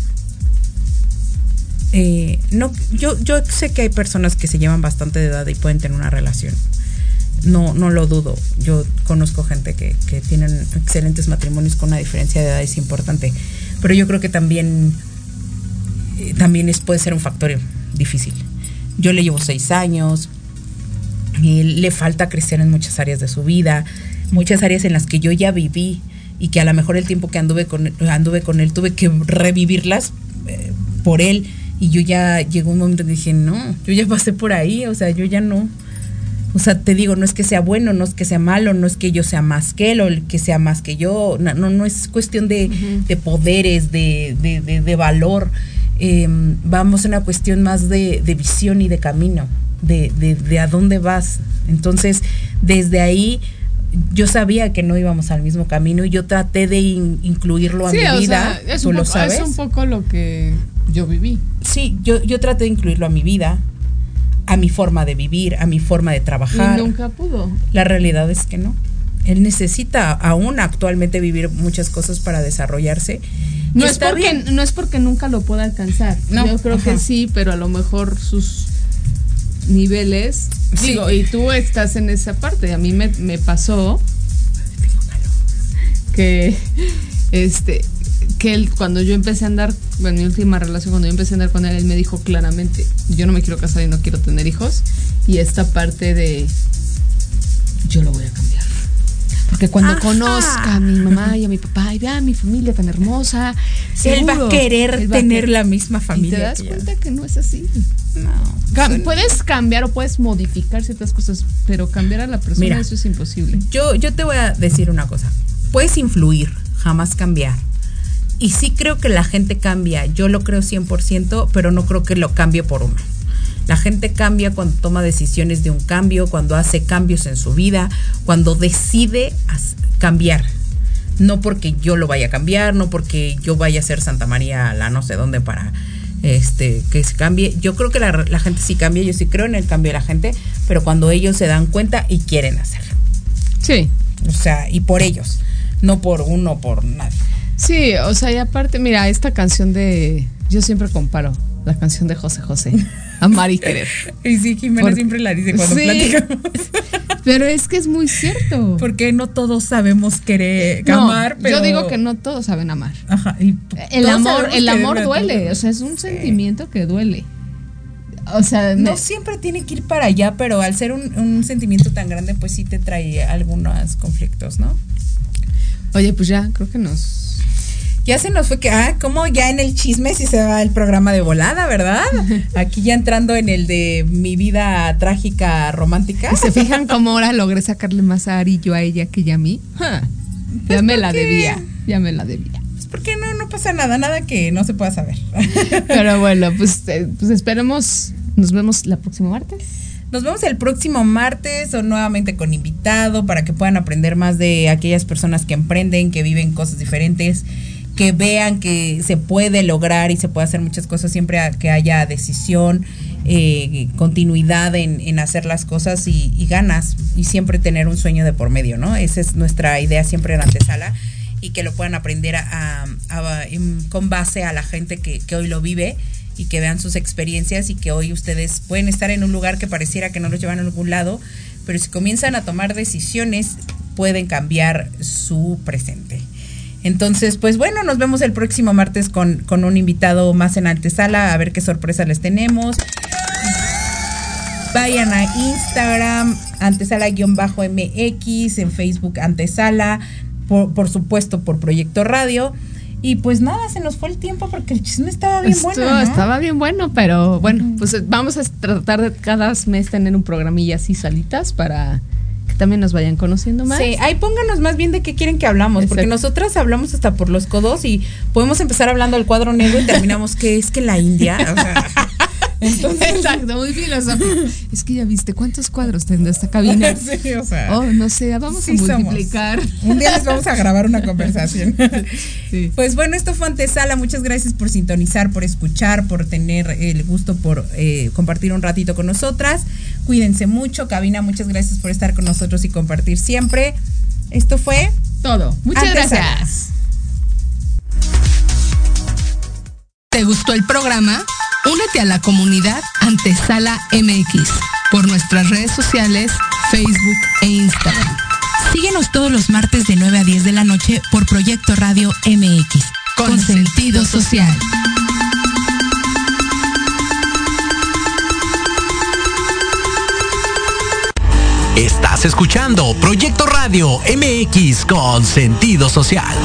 eh, no, yo, yo sé que hay personas que se llevan bastante de edad y pueden tener una relación. No, no lo dudo. Yo conozco gente que, que tienen excelentes matrimonios con una diferencia de edad es importante. Pero yo creo que también, eh, también es, puede ser un factor difícil. Yo le llevo seis años, y le falta crecer en muchas áreas de su vida, muchas áreas en las que yo ya viví y que a lo mejor el tiempo que anduve con, anduve con él tuve que revivirlas eh, por él y yo ya llegó un momento que dije, no, yo ya pasé por ahí, o sea, yo ya no. O sea, te digo, no es que sea bueno, no es que sea malo, no es que yo sea más que él o el que sea más que yo. No, no, no es cuestión de, de poderes, de, de, de- de valor. Eh, vamos a una cuestión más de, de visión y de camino, de, de, de a dónde vas. Entonces, desde ahí yo sabía que no íbamos al mismo camino y yo traté de in- incluirlo a Sí, mi vida. sea, lo sabes. es un poco lo que yo viví. Sí, yo, yo traté de incluirlo a mi vida, a mi forma de vivir, a mi forma de trabajar. Y nunca pudo. La realidad es que no. Él necesita aún actualmente vivir muchas cosas para desarrollarse. No es, porque, bien. no es porque nunca lo pueda alcanzar. No, Yo creo ajá. que sí, pero a lo mejor sus niveles. Sí. Digo, y tú estás en esa parte. A mí me, me pasó que este que él, cuando yo empecé a andar, bueno, mi última relación, cuando yo empecé a andar con él, él me dijo claramente, yo no me quiero casar y no quiero tener hijos. Y esta parte de, yo lo voy a cambiar. Porque cuando Ajá. conozca a mi mamá y a mi papá y vea a mi familia tan hermosa, Él va a seguro, querer él va a tener querer". la misma Y familia. te das cuenta que no es así. No. Cam- puedes cambiar o puedes modificar ciertas cosas, pero cambiar a la persona Mira. eso es imposible. Yo, yo te voy a decir una cosa. Puedes influir, jamás cambiar. Y sí creo que la gente cambia. Yo lo creo 100%, pero no creo que lo cambie por uno. La gente cambia cuando toma decisiones de un cambio, cuando hace cambios en su vida, cuando decide cambiar. No porque yo lo vaya a cambiar, no porque yo vaya a ser Santa María la no sé dónde para este que se cambie. Yo creo que la, la gente sí cambia, yo sí creo en el cambio de la gente, pero cuando ellos se dan cuenta y quieren hacerlo. Sí. O sea, y por ellos, no por uno, por nadie. Sí, o sea, y aparte, mira, esta canción de. Yo siempre comparo la canción de José José, Amar y Querer. Y sí, Jimena Porque- siempre la dice cuando Sí. platicamos. Pero es que es muy cierto. Porque no todos sabemos querer No, amar, pero. Yo digo que no todos saben amar. Ajá, y El amor, el amor duele, o sea, es un Sí. sentimiento que duele. O sea, No me- siempre tiene que ir para allá, pero al ser un, un sentimiento tan grande, pues sí te trae algunos conflictos, ¿no? Oye, pues ya, creo que nos. Ya se nos fue que, ah, como ya en el chisme si se va el programa de volada, ¿verdad? Aquí ya entrando en el de mi vida trágica romántica. ¿Y se fijan cómo ahora logré sacarle más a Ari yo a ella que ella a mí? Ja, ya me la debía, ya me la debía. Pues porque no, no pasa nada, nada que no se pueda saber. Pero bueno, pues, eh, pues esperemos, nos vemos la próxima martes. Nos vemos el próximo martes o nuevamente con invitado para que puedan aprender más de aquellas personas que emprenden, que viven cosas diferentes, que vean que se puede lograr y se puede hacer muchas cosas siempre que haya decisión, eh, continuidad en, hacer las cosas y, y ganas y siempre tener un sueño de por medio, ¿no? Esa es nuestra idea siempre en antesala y que lo puedan aprender a, con base a la gente que hoy lo vive y que vean sus experiencias y que hoy ustedes pueden estar en un lugar que pareciera que no los llevan a algún lado, pero si comienzan a tomar decisiones pueden cambiar su presente. Entonces, pues bueno, nos vemos el próximo martes con, con un invitado más en antesala, a ver qué sorpresa les tenemos. Vayan a Instagram, antesala-mx, en Facebook antesala, por, por supuesto por Proyecto Radio. Y pues nada, se nos fue el tiempo porque el chisme estaba bien bueno. ¿no? Estaba bien bueno, pero bueno, pues eh, vamos a tratar de cada mes tener un programilla así salitas para que también nos vayan conociendo más. Sí, ahí pónganos más bien de qué quieren que hablamos, porque nosotras hablamos hasta por los codos y podemos empezar hablando del cuadro negro y terminamos que es que la India, o sea, entonces, Exacto, muy filosófico. Es que ya viste cuántos cuadros tendrá esta cabina. sí, o sea, Oh, no sé, vamos sí a somos. multiplicar. Un día les vamos a grabar una conversación. Sí. Pues bueno, esto fue Antesala. Muchas gracias por sintonizar, por escuchar, por tener el gusto por eh, compartir un ratito con nosotras. Cuídense mucho. Cabina, muchas gracias por estar con nosotros y compartir siempre. Esto fue Todo. Muchas Antesala. gracias. ¿Te gustó el programa? Únete a la comunidad Antesala MX por nuestras redes sociales, Facebook e Instagram. Síguenos todos los martes de 9 a 10 de la noche por Proyecto Radio MX. Con sentido social. Estás escuchando Proyecto Radio MX con sentido social.